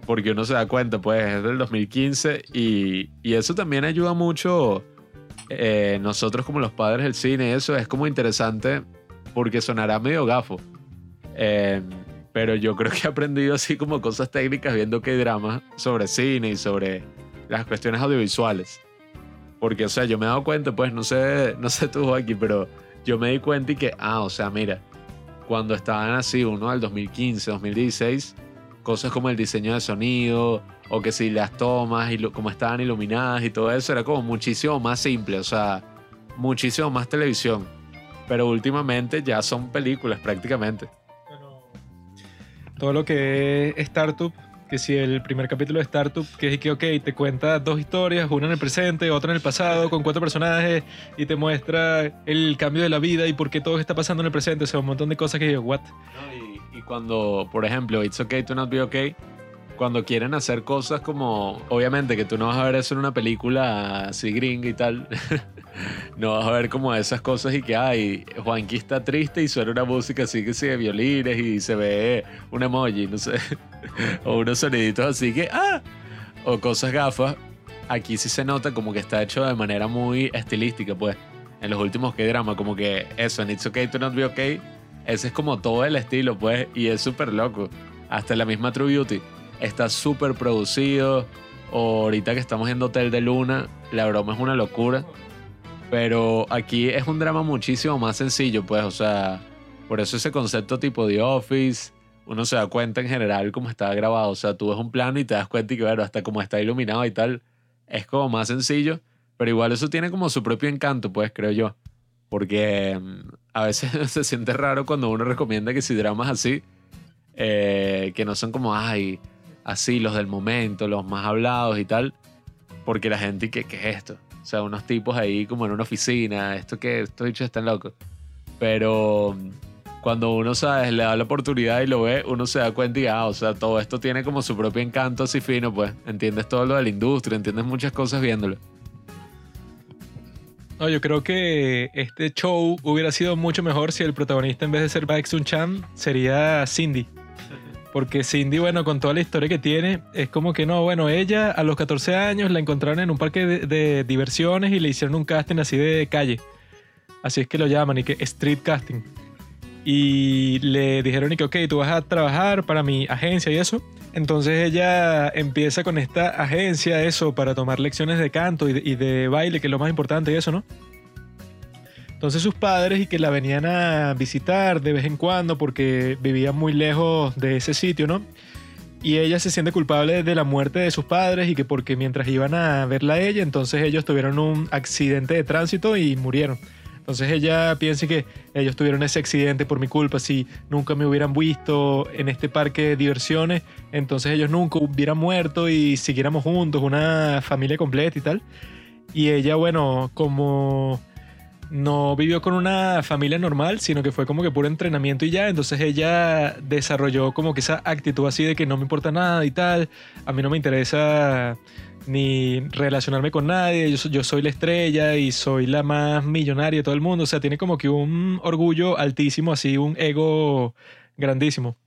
Porque uno se da cuenta, pues es del 2015 y, y eso también ayuda mucho eh, nosotros como los padres del cine. Eso es como interesante porque sonará medio gafo. Eh, pero yo creo que he aprendido así como cosas técnicas viendo que hay dramas sobre cine y sobre las cuestiones audiovisuales. Porque, o sea, yo me he dado cuenta, pues, no sé, no sé tú aquí, pero yo me di cuenta y que, ah, o sea, mira, cuando estaban así, uno del 2015, 2016, cosas como el diseño de sonido, o que si las tomas y como estaban iluminadas y todo eso, era como muchísimo más simple, o sea, muchísimo más televisión. Pero últimamente ya son películas prácticamente. Todo lo que es Startup, que si el primer capítulo de Startup, que es que, ok, te cuenta dos historias, una en el presente, otra en el pasado, con cuatro personajes, y te muestra el cambio de la vida y por qué todo está pasando en el presente, o sea, un montón de cosas que yo, what? Y, y cuando, por ejemplo, It's Okay to Not Be Okay, cuando quieren hacer cosas como, obviamente que tú no vas a ver eso en una película así gringa y tal, no vas a ver como esas cosas y que, ay, Juanqui está triste y suena una música así que de violines y se ve un emoji, no sé, o unos soniditos así que, ah, o cosas gafas. Aquí sí se nota como que está hecho de manera muy estilística, pues. En los últimos que drama, como que eso, en It's Okay to Not Be Okay, ese es como todo el estilo, pues, y es súper loco. Hasta la misma True Beauty está súper producido. O ahorita que estamos en Hotel de Luna, la broma es una locura. Pero aquí es un drama muchísimo más sencillo, pues, o sea, por eso ese concepto tipo The Office, uno se da cuenta en general cómo está grabado. O sea, tú ves un plano y te das cuenta y que, bueno, hasta como está iluminado y tal, es como más sencillo. Pero igual eso tiene como su propio encanto, pues, creo yo. Porque mm, a veces se siente raro cuando uno recomienda que si dramas así, eh, que no son como, ay, así los del momento, los más hablados y tal, porque la gente, ¿qué, qué es esto? O sea, unos tipos ahí como en una oficina, esto que estos dichos están locos. Pero mm, cuando uno, ¿sabes? Le da la oportunidad y lo ve, uno se da cuenta y, ah, o sea, todo esto tiene como su propio encanto así fino, pues. Entiendes todo lo de la industria, entiendes muchas cosas viéndolo. No, yo creo que este show hubiera sido mucho mejor si el protagonista en vez de ser Baek Sun Chan sería Cindy. Porque Cindy, bueno, con toda la historia que tiene, es como que no, bueno, ella a los 14 años la encontraron en un parque de, de diversiones y le hicieron un casting así de calle. Así es que lo llaman, y que street casting. Y le dijeron y que, ok, tú vas a trabajar para mi agencia y eso. Entonces ella empieza con esta agencia, eso, para tomar lecciones de canto y de, y de baile, que es lo más importante y eso, ¿no? Entonces sus padres y que la venían a visitar de vez en cuando porque vivían muy lejos de ese sitio, ¿no? y ella se siente culpable de la muerte de sus padres y que porque mientras iban a verla a ella, entonces ellos tuvieron un accidente de tránsito y murieron. Entonces ella piensa que ellos tuvieron ese accidente por mi culpa, si nunca me hubieran visto en este parque de diversiones, entonces ellos nunca hubieran muerto y siguiéramos juntos, una familia completa y tal. Y ella, bueno, como no vivió con una familia normal, sino que fue como que puro entrenamiento y ya. Entonces ella desarrolló como que esa actitud así de que no me importa nada y tal. A mí no me interesa ni relacionarme con nadie. Yo, yo soy la estrella y soy la más millonaria de todo el mundo. O sea, tiene como que un orgullo altísimo, así, un ego grandísimo.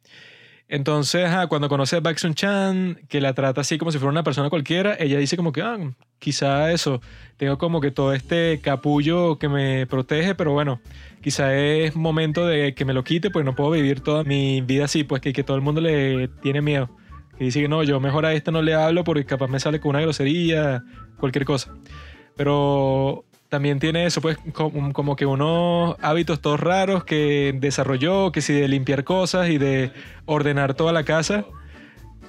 Entonces, ajá, cuando conoce a Baxun Chan, que la trata así como si fuera una persona cualquiera, ella dice como que, ah, quizá eso, tengo como que todo este capullo que me protege, pero bueno, quizá es momento de que me lo quite, pues no puedo vivir toda mi vida así, pues que, que todo el mundo le tiene miedo. Que dice no, yo mejor a esta no le hablo porque capaz me sale con una grosería, cualquier cosa. Pero también tiene eso, pues como, como que unos hábitos todos raros que desarrolló, que si de limpiar cosas y de ordenar toda la casa.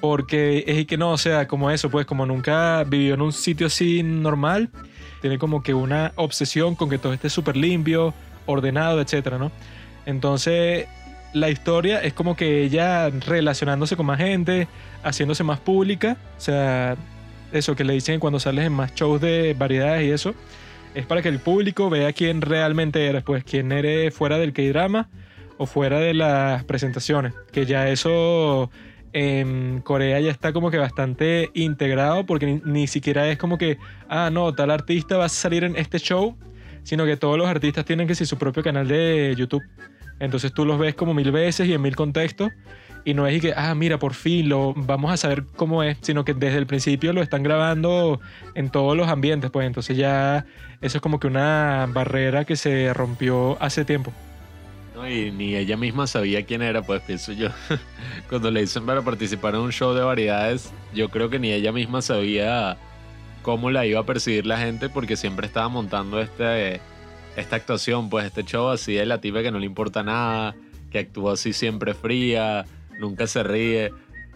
Porque es que no, o sea, como eso, pues como nunca vivió en un sitio así normal, tiene como que una obsesión con que todo esté súper limpio, ordenado, etcétera, ¿no? Entonces, la historia es como que ella relacionándose con más gente, haciéndose más pública, o sea, eso que le dicen cuando sales en más shows de variedades y eso, es para que el público vea quién realmente eres, pues quién eres fuera del K-drama o fuera de las presentaciones, que ya eso en Corea ya está como que bastante integrado porque ni, siquiera es como que, ah, no, tal artista va a salir en este show, sino que todos los artistas tienen que ser su propio canal de YouTube. Entonces tú los ves como mil veces y en mil contextos. Y no es y que, ah, mira, por fin lo vamos a saber cómo es, sino que desde el principio lo están grabando en todos los ambientes, pues entonces ya eso es como que una barrera que se rompió hace tiempo. No, y ni ella misma sabía quién era, pues pienso yo. Cuando le dicen para participar en un show de variedades, yo creo que ni ella misma sabía cómo la iba a percibir la gente porque siempre estaba montando este, esta actuación, pues este show así de la tipa que no le importa nada, que actúa así siempre fría, nunca se ríe.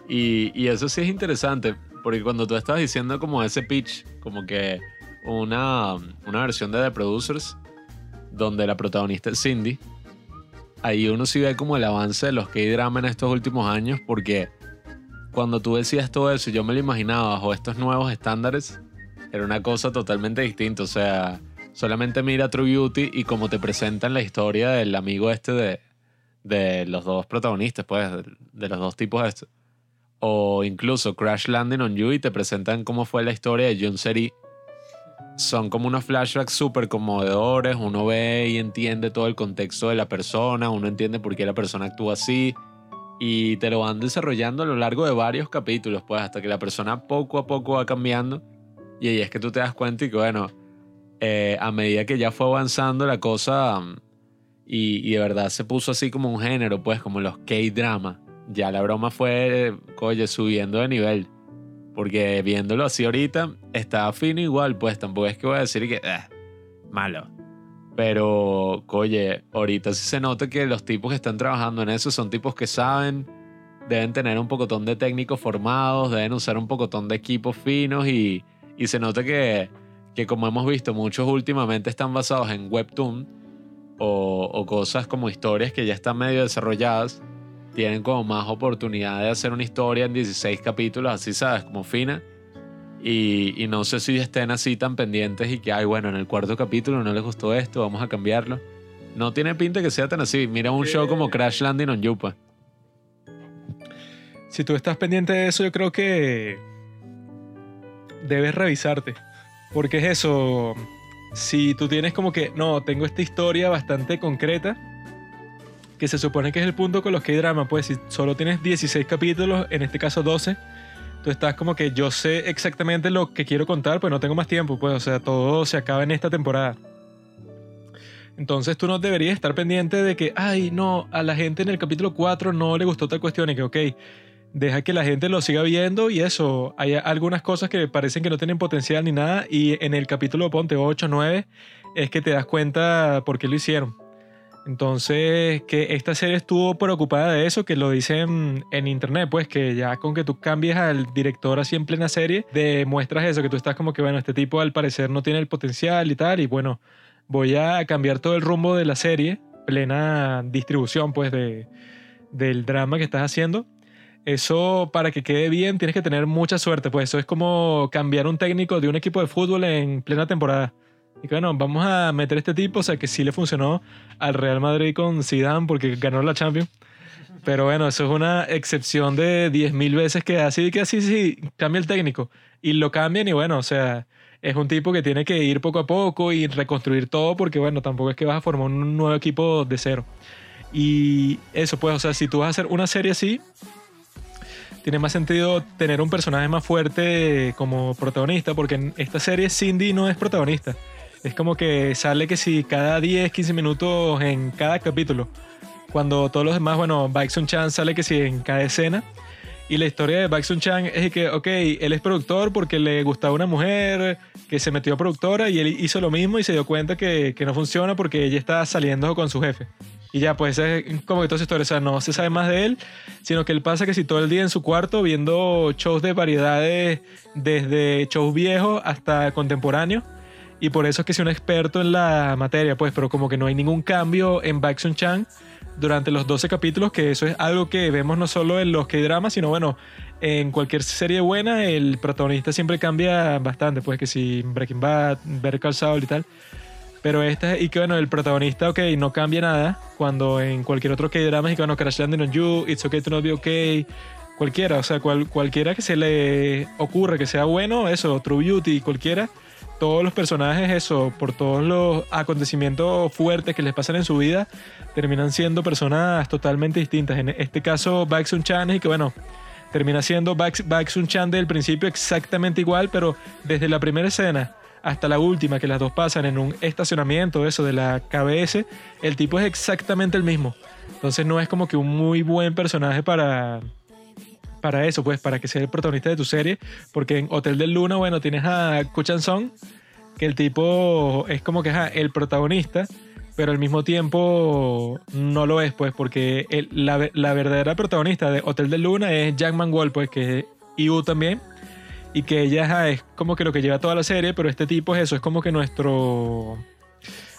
Y, y eso sí es interesante, porque cuando tú estás diciendo como ese pitch, como que una, una versión de The Producers, donde la protagonista es Cindy, ahí uno sí ve como el avance de los K-drama en estos últimos años, porque cuando tú decías todo eso, yo me lo imaginaba bajo estos nuevos estándares, era una cosa totalmente distinta. O sea, solamente mira True Beauty y como te presentan la historia del amigo este de, de los dos protagonistas, pues, de, los dos tipos estos. O incluso Crash Landing on You y te presentan cómo fue la historia de Jun Seri. Son como unos flashbacks súper conmovedores. Uno ve y entiende todo el contexto de la persona. Uno entiende por qué la persona actúa así. Y te lo van desarrollando a lo largo de varios capítulos, pues, hasta que la persona poco a poco va cambiando. Y ahí es que tú te das cuenta y que, bueno, eh, a medida que ya fue avanzando la cosa um, y, y de verdad se puso así como un género, pues, como los K-drama, ya la broma fue, oye, subiendo de nivel. Porque viéndolo así ahorita, está fino igual, pues tampoco es que voy a decir que, "Ah, malo. Pero, oye, ahorita sí se nota que los tipos que están trabajando en eso son tipos que saben, deben tener un pocotón de técnicos formados, deben usar un pocotón de equipos finos y, y se nota que, que como hemos visto, muchos últimamente están basados en webtoon o, cosas como historias que ya están medio desarrolladas, tienen como más oportunidad de hacer una historia en 16 capítulos, así sabes, como fina. Y, no sé si estén así tan pendientes y que, ay, bueno, en el cuarto capítulo no les gustó esto, vamos a cambiarlo. No tiene pinta que sea tan así. Mira un show como Crash Landing on pues. Si tú estás pendiente de eso, yo creo que debes revisarte. Porque es eso, si tú tienes como que, no, tengo esta historia bastante concreta, que se supone que es el punto con los K-drama, pues si solo tienes 16 capítulos, en este caso 12, tú estás como que yo sé exactamente lo que quiero contar, pues no tengo más tiempo, pues, o sea, todo se acaba en esta temporada. Entonces tú no deberías estar pendiente de que, ay, no, a la gente en el capítulo 4 no le gustó tal cuestión y que, ok, deja que la gente lo siga viendo y eso, hay algunas cosas que parecen que no tienen potencial ni nada y en el capítulo ponte 8, 9 es que te das cuenta por qué lo hicieron. Entonces, que esta serie estuvo preocupada de eso, que lo dicen en internet, pues que ya con que tú cambies al director así en plena serie, demuestras eso, que tú estás como que, bueno, este tipo al parecer no tiene el potencial y tal, y bueno, voy a cambiar todo el rumbo de la serie, plena distribución, pues, de, del drama que estás haciendo. Eso para que quede bien tienes que tener mucha suerte, pues eso es como cambiar un técnico de un equipo de fútbol en plena temporada. Y que, bueno, vamos a meter este tipo, o sea que sí le funcionó al Real Madrid con Zidane porque ganó la Champions. Pero bueno, eso es una excepción de 10.000 veces que así, que así, sí, cambia el técnico. Y lo cambian y bueno, o sea, es un tipo que tiene que ir poco a poco y reconstruir todo porque bueno, tampoco es que vas a formar un nuevo equipo de cero. Y eso pues, o sea, si tú vas a hacer una serie así, tiene más sentido tener un personaje más fuerte como protagonista porque en esta serie Cindy no es protagonista. Es como que sale que si cada 10, 15 minutos en cada capítulo. Cuando todos los demás, bueno, Baeksun Chan sale que si en cada escena. Y la historia de Baeksun Chan es que, ok, él es productor porque le gustaba una mujer que se metió a productora y él hizo lo mismo y se dio cuenta que, que no funciona porque ella está saliendo con su jefe. Y ya, pues es como que toda esa historia, sea, no se sabe más de él, sino que él pasa que si todo el día en su cuarto viendo shows de variedades desde shows viejos hasta contemporáneos. Y por eso es que soy un experto en la materia, pues, pero como que no hay ningún cambio en Baeksun Chan durante los 12 capítulos, que eso es algo que vemos no solo en los K-dramas, sino bueno, en cualquier serie buena, el protagonista siempre cambia bastante, pues que si Breaking Bad, Better Call Saul y tal. Pero esta, y que bueno, el protagonista, ok, no cambia nada, cuando en cualquier otro K-drama, y que bueno, Crash Landing on You, It's Okay to Not Be Okay, cualquiera, o sea, cual, cualquiera que se le ocurra que sea bueno, eso, True Beauty, cualquiera, todos los personajes, eso, por todos los acontecimientos fuertes que les pasan en su vida, terminan siendo personas totalmente distintas. En este caso, Baeksun Chan es que, bueno, termina siendo Baeksun Chan del principio exactamente igual, pero desde la primera escena hasta la última, que las dos pasan en un estacionamiento, eso de la KBS, el tipo es exactamente el mismo. Entonces no es como que un muy buen personaje para, para eso, pues, para que sea el protagonista de tu serie. Porque en Hotel del Luna, bueno, tienes a Kuchan Song, que el tipo es como que es el protagonista, pero al mismo tiempo no lo es, pues, porque la, verdadera protagonista de Hotel del Luna es Jack Manwall, pues, que es IU también. Y que ella es como que lo que lleva toda la serie, pero este tipo es eso, es como que nuestro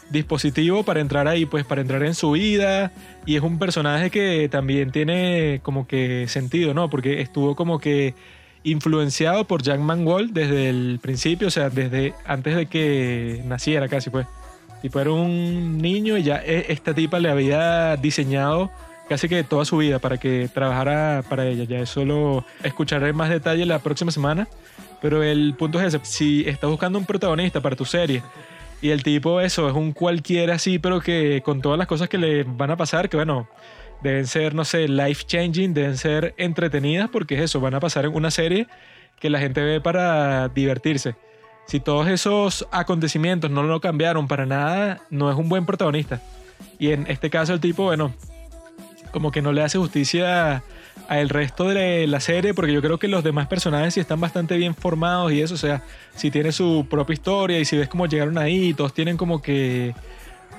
dispositivo para entrar ahí, pues para entrar en su vida. Y es un personaje que también tiene como que sentido, ¿no? Porque estuvo como que influenciado por Jack Mangold desde el principio, o sea, desde antes de que naciera casi, pues. Tipo, era un niño y ya e, esta tipa le había diseñado casi que toda su vida para que trabajara para ella. Ya eso lo escucharé en más detalle la próxima semana. Pero el punto es ese, si estás buscando un protagonista para tu serie y el tipo, eso, es un cualquiera así, pero que con todas las cosas que le van a pasar, que bueno, deben ser, no sé, life changing, deben ser entretenidas, porque es eso, van a pasar en una serie que la gente ve para divertirse. Si todos esos acontecimientos no lo cambiaron para nada, no es un buen protagonista. Y en este caso el tipo, bueno, como que no le hace justicia al resto de la serie, porque yo creo que los demás personajes sí están bastante bien formados y eso, o sea, si tiene su propia historia y si ves cómo llegaron ahí, todos tienen como que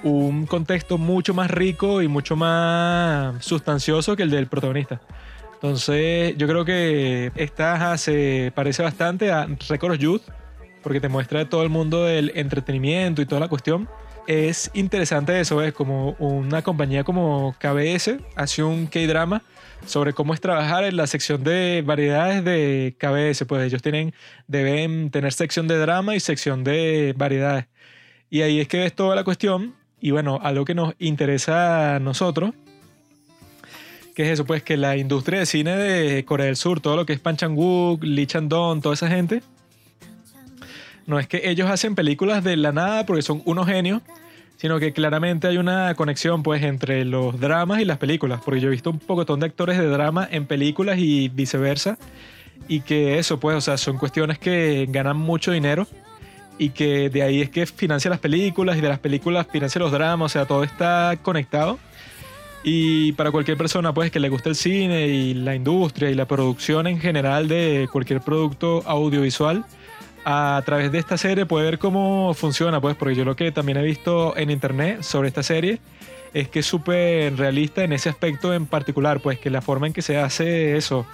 un contexto mucho más rico y mucho más sustancioso que el del protagonista. Entonces, yo creo que esta se parece bastante a Record Youth, porque te muestra todo el mundo del entretenimiento y toda la cuestión. Es interesante eso, es como una compañía como KBS hace un K-drama sobre cómo es trabajar en la sección de variedades de KBS. Pues ellos tienen, deben tener sección de drama y sección de variedades. Y ahí es que ves toda la cuestión. Y bueno, algo que nos interesa a nosotros, que es eso, pues que la industria de cine de Corea del Sur, todo lo que es Pan Chang-wook, Lee Chan-dong, toda esa gente, no es que ellos hacen películas de la nada porque son unos genios, sino que claramente hay una conexión pues entre los dramas y las películas, porque yo he visto un pocotón de actores de drama en películas y viceversa, y que eso pues, o sea, son cuestiones que ganan mucho dinero. Y que de ahí es que financia las películas y de las películas financia los dramas, o sea, todo está conectado. Y para cualquier persona pues que le guste el cine y la industria y la producción en general de cualquier producto audiovisual, a través de esta serie puede ver cómo funciona, pues, porque yo lo que también he visto en internet sobre esta serie es que es súper realista en ese aspecto en particular, pues que la forma en que se hace eso,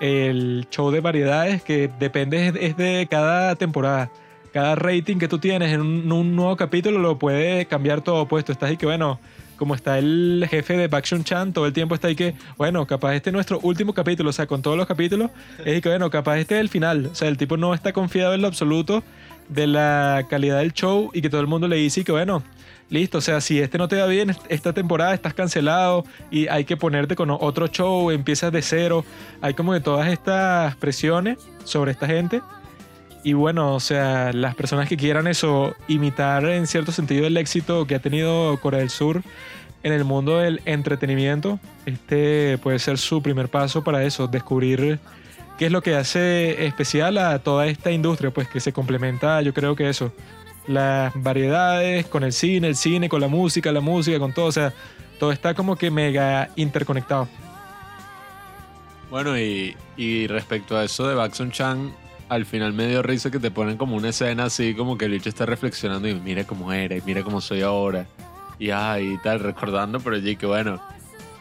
el show de variedades, que depende es- de cada temporada. Cada rating que tú tienes en un, un nuevo capítulo lo puede cambiar todo, pues tú estás ahí que, bueno, como está el jefe de Baekhyun Chan, todo el tiempo está ahí que, bueno, capaz este es nuestro último capítulo, o sea, con todos los capítulos, es que, bueno, capaz este es el final. O sea, el tipo no está confiado en lo absoluto de la calidad del show y que todo el mundo le dice que, bueno, listo, o sea, si este no te va bien esta temporada, estás cancelado y hay que ponerte con otro show, empiezas de cero. Hay como que todas estas presiones sobre esta gente. Y bueno, o sea, las personas que quieran eso, imitar en cierto sentido el éxito que ha tenido Corea del Sur en el mundo del entretenimiento, este puede ser su primer paso para eso, descubrir qué es lo que hace especial a toda esta industria, pues que se complementa, yo creo que eso, las variedades con el cine, el cine con la música, la música con todo, o sea, todo está como que mega interconectado. Bueno, y, y respecto a eso de Baxon Chan, al final me dio risa que te ponen como una escena así, como que el bicho está reflexionando y mira cómo era, y mira cómo soy ahora. Y ay, y tal, recordando, pero allí que bueno,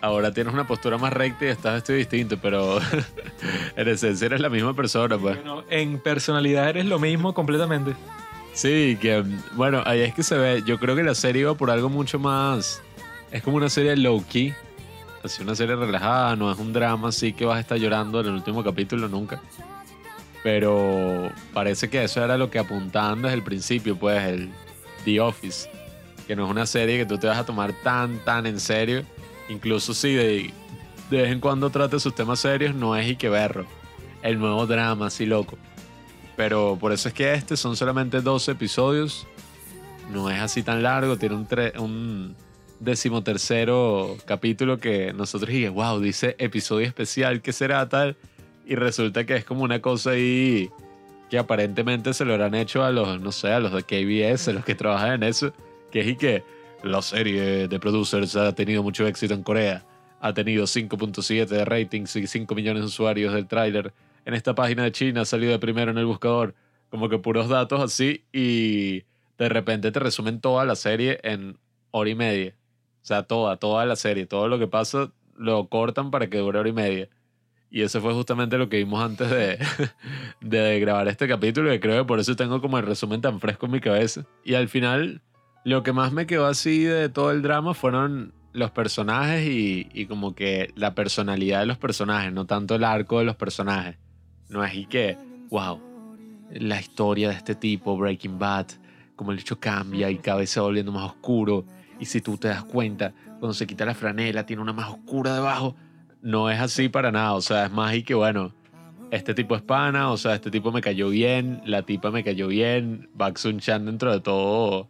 ahora tienes una postura más recta y estás vestido distinto, pero en esencia eres la misma persona, pues. Bueno, en personalidad eres lo mismo completamente. Sí, que bueno, ahí es que se ve. Yo creo que la serie iba por algo mucho más. Es como una serie low key. Así una serie relajada, no es un drama así que vas a estar llorando en el último capítulo nunca. Pero parece que eso era lo que apuntaban desde el principio, pues, el The Office. Que no es una serie que tú te vas a tomar tan, tan en serio. Incluso si de, de vez en cuando trate sus temas serios, no es y que berro. El nuevo drama así loco. Pero por eso es que este son solamente 12 episodios. No es así tan largo. Tiene un, un decimotercero capítulo que nosotros dije, wow, dice episodio especial, ¿qué será tal? Y resulta que es como una cosa ahí que aparentemente se lo habrán hecho a los, no sé, a los de KBS, a los que trabajan en eso. Que es y que la serie de producers ha tenido mucho éxito en Corea. Ha tenido 5.7 de ratings y 5 millones de usuarios del tráiler en esta página de China ha salido de primero en el buscador, como que puros datos así y de repente te resumen toda la serie en hora y media. O sea, toda, toda la serie, todo lo que pasa lo cortan para que dure hora y media. Y eso fue justamente lo que vimos antes de, de grabar este capítulo, y creo que por eso tengo como el resumen tan fresco en mi cabeza. Y al final, lo que más me quedó así de todo el drama fueron los personajes y, y como que la personalidad de los personajes, no tanto el arco de los personajes. No es y que, wow, la historia de este tipo, Breaking Bad, como el hecho cambia y cada vez se va volviendo más oscuro. Y si tú te das cuenta, cuando se quita la franela, tiene una más oscura debajo. No es así para nada, o sea, es más y que, bueno, este tipo es pana, o sea, este tipo me cayó bien, la tipa me cayó bien, Baxun Chan dentro de todo,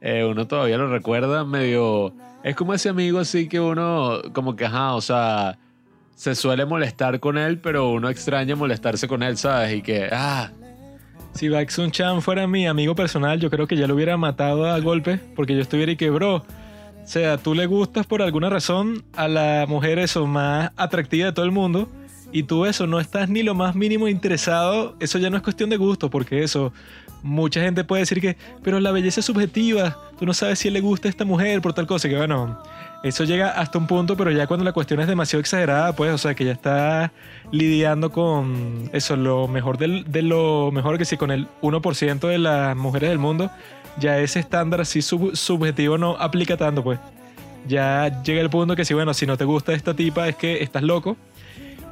eh, uno todavía lo recuerda medio... Es como ese amigo así que uno, como que, ajá, o sea, se suele molestar con él, pero uno extraña molestarse con él, ¿sabes? Y que, ah, Si Baxun Chan fuera mi amigo personal, yo creo que ya lo hubiera matado a golpe, porque yo estuviera y que, bro, o sea, tú le gustas por alguna razón a la mujer eso más atractiva de todo el mundo, y tú eso no estás ni lo más mínimo interesado, eso ya no es cuestión de gusto, porque eso, mucha gente puede decir que, pero la belleza es subjetiva, tú no sabes si le gusta a esta mujer por tal cosa, que bueno, eso llega hasta un punto, pero ya cuando la cuestión es demasiado exagerada, pues, o sea, que ya está lidiando con eso, lo mejor del- de lo mejor que sí, con el 1% de las mujeres del mundo, ya ese estándar así sub- subjetivo no aplica tanto, pues. Ya llega el punto que si, bueno, si no te gusta esta tipa es que estás loco.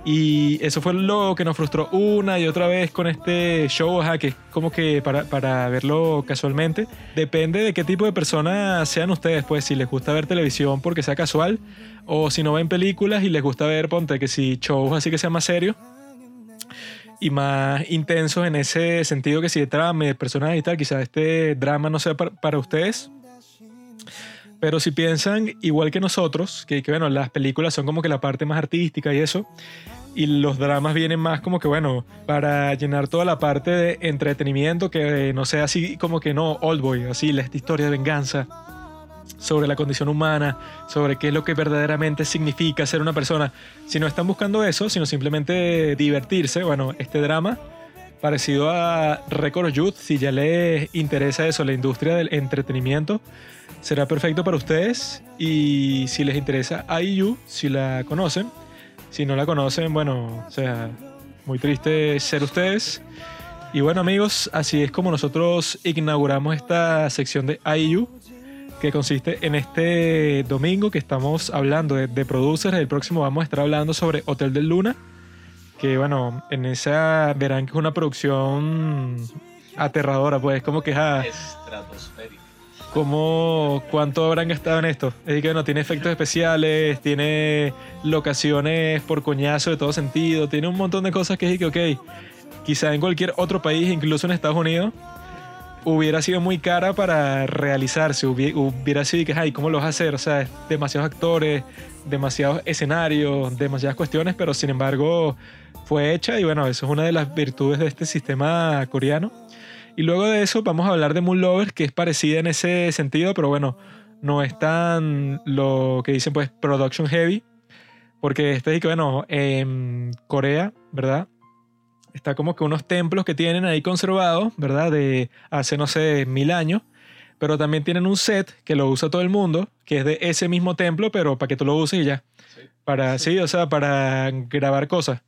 Y eso fue lo que nos frustró una y otra vez con este show, ajá, que es como que para, para verlo casualmente. Depende de qué tipo de personas sean ustedes, pues si les gusta ver televisión porque sea casual, o si no ven películas y les gusta ver, ponte que si shows así que sean más serios y más intensos en ese sentido que si de trama, de personajes y tal, quizás este drama no sea para, para ustedes. Pero si piensan igual que nosotros, que, que bueno, las películas son como que la parte más artística y eso, y los dramas vienen más como que bueno, para llenar toda la parte de entretenimiento, que no sea así como que no, Old Boy, así esta historia de venganza sobre la condición humana, sobre qué es lo que verdaderamente significa ser una persona. Si no están buscando eso, sino simplemente divertirse, bueno, este drama parecido a Record Youth. Si ya les interesa eso, la industria del entretenimiento, será perfecto para ustedes. Y si les interesa IU, si la conocen, si no la conocen, bueno, o sea, muy triste ser ustedes. Y bueno amigos, así es como nosotros inauguramos esta sección de IU, que consiste en este domingo que estamos hablando de, de producers. El próximo vamos a estar hablando sobre Hotel del Luna, que bueno, en esa verán que es una producción aterradora, pues como que es a- Estratosférico. como cuánto habrán gastado en esto. Es que bueno, tiene efectos especiales, tiene locaciones por coñazo de todo sentido, tiene un montón de cosas que es que, ok, quizá en cualquier otro país, incluso en Estados Unidos, hubiera sido muy cara para realizarse, hubi- hubiera sido que, ay, ¿cómo lo vas a hacer? O sea, demasiados actores, demasiados escenarios, demasiadas cuestiones, pero sin embargo fue hecha y bueno, eso es una de las virtudes de este sistema coreano. Y luego de eso vamos a hablar de Moon Lovers, que es parecida en ese sentido, pero bueno, no es tan lo que dicen pues production heavy, porque este es que bueno, en Corea, ¿verdad? Está como que unos templos que tienen ahí conservados, ¿verdad? De hace, no sé, mil años, pero también tienen un set que lo usa todo el mundo, que es de ese mismo templo, pero para que tú lo uses y ya. Para, sí, o sea, para grabar cosas.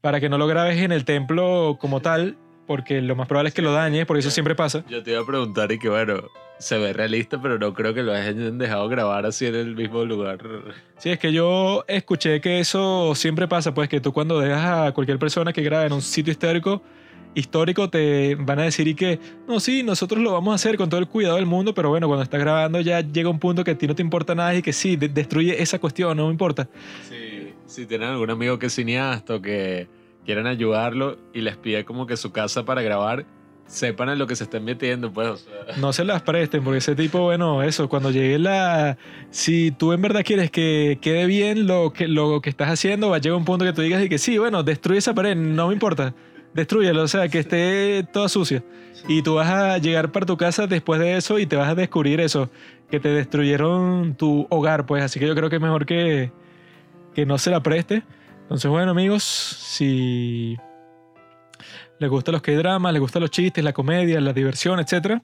Para que no lo grabes en el templo como tal, porque lo más probable es que lo dañes, porque eso siempre pasa. Yo te iba a preguntar y que bueno, se ve realista, pero no creo que lo hayan dejado grabar así en el mismo lugar. Sí, es que yo escuché que eso siempre pasa, pues que tú cuando dejas a cualquier persona que grabe en un sitio histórico, histórico, te van a decir y que, no, sí, nosotros lo vamos a hacer con todo el cuidado del mundo, pero bueno, cuando estás grabando ya llega un punto que a ti no te importa nada y que sí, de- destruye esa cuestión, no me importa. Sí, si tienen algún amigo que es cineasta o que quieran ayudarlo y les pide como que su casa para grabar, sepan en lo que se están metiendo, pues. No se las presten, porque ese tipo, bueno, eso, cuando llegue la... Si tú en verdad quieres que quede bien lo que, lo que estás haciendo, va a llegar un punto que tú digas y que sí, bueno, destruye esa pared, no me importa. Destruyelo, o sea, que esté toda sucia. Y tú vas a llegar para tu casa después de eso y te vas a descubrir eso, que te destruyeron tu hogar, pues. Así que yo creo que es mejor que, que no se la preste. Entonces, bueno, amigos, si les gustan los K-dramas, les gustan los chistes, la comedia, la diversión, etcétera,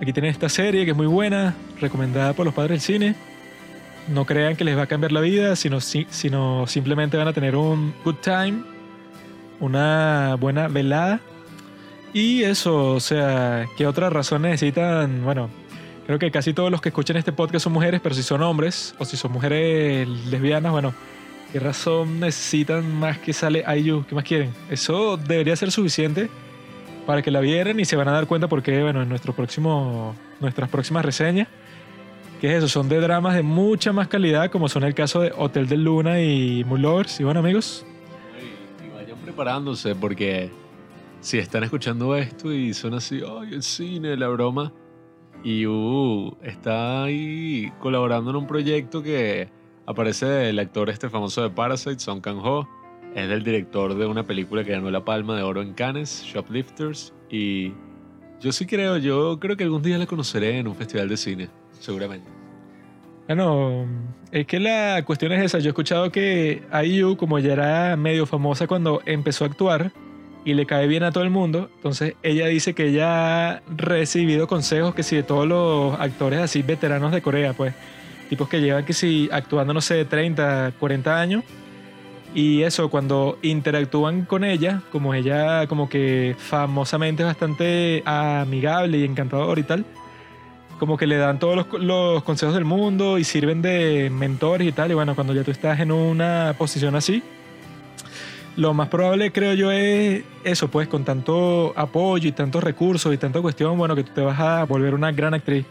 Aquí tienen esta serie que es muy buena, recomendada por los padres del cine. No crean que les va a cambiar la vida, sino, si- sino simplemente van a tener un good time, una buena velada. Y eso, o sea, ¿qué otras razones necesitan? Bueno, creo que casi todos los que escuchan este podcast son mujeres, pero si son hombres o si son mujeres lesbianas, bueno, ¿qué razón necesitan más que sale IU? ¿Qué más quieren? Eso debería ser suficiente para que la vieran y se van a dar cuenta porque, bueno, en nuestro próximo, nuestras próximas reseñas, que es eso, son de dramas de mucha más calidad, como son el caso de Hotel del Luna y Moon. Y bueno, amigos, vayan preparándose porque si están escuchando esto y son así, ay, el cine, la broma, y uh, está ahí colaborando en un proyecto que aparece el actor este famoso de Parasite, Song Kang-ho, es del director de una película que ganó la Palma de Oro en Cannes, Shoplifters, y yo sí creo, yo creo que algún día la conoceré en un festival de cine, seguramente. bueno, es que la cuestión es esa. Yo he escuchado que IU, como ya era medio famosa cuando empezó a actuar y le cae bien a todo el mundo, entonces ella dice que ella ha recibido consejos que si de todos los actores así veteranos de Corea, pues, tipos que llevan que si actuando, no sé, 30, 40 años. Y eso, cuando interactúan con ella, como ella como que famosamente es bastante amigable y encantador y tal, como que le dan todos los, los consejos del mundo y sirven de mentores y tal. Y bueno, cuando ya tú estás en una posición así, lo más probable creo yo es eso, pues con tanto apoyo y tantos recursos y tanta cuestión, bueno, que tú te vas a volver una gran actriz.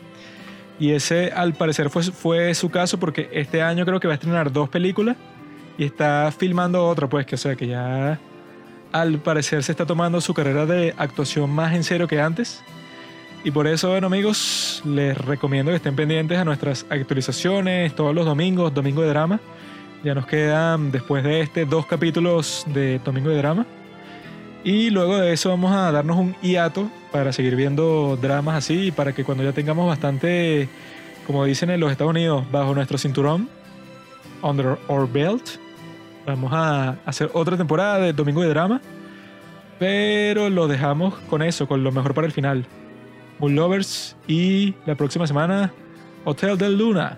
Y ese al parecer fue, fue su caso porque este año creo que va a estrenar dos películas y está filmando otra, pues que sea que ya al parecer se está tomando su carrera de actuación más en serio que antes. Y por eso, bueno amigos, les recomiendo que estén pendientes a nuestras actualizaciones todos los domingos, Domingo de Drama. Ya nos quedan después de este dos capítulos de Domingo de Drama. Y luego de eso vamos a darnos un hiato para seguir viendo dramas así y para que cuando ya tengamos bastante, como dicen en los Estados Unidos, bajo nuestro cinturón, under our belt, vamos a hacer otra temporada de Domingo de Drama Pero lo dejamos con eso, con lo mejor para el final. Moon Lovers y la próxima semana, Hotel del Luna.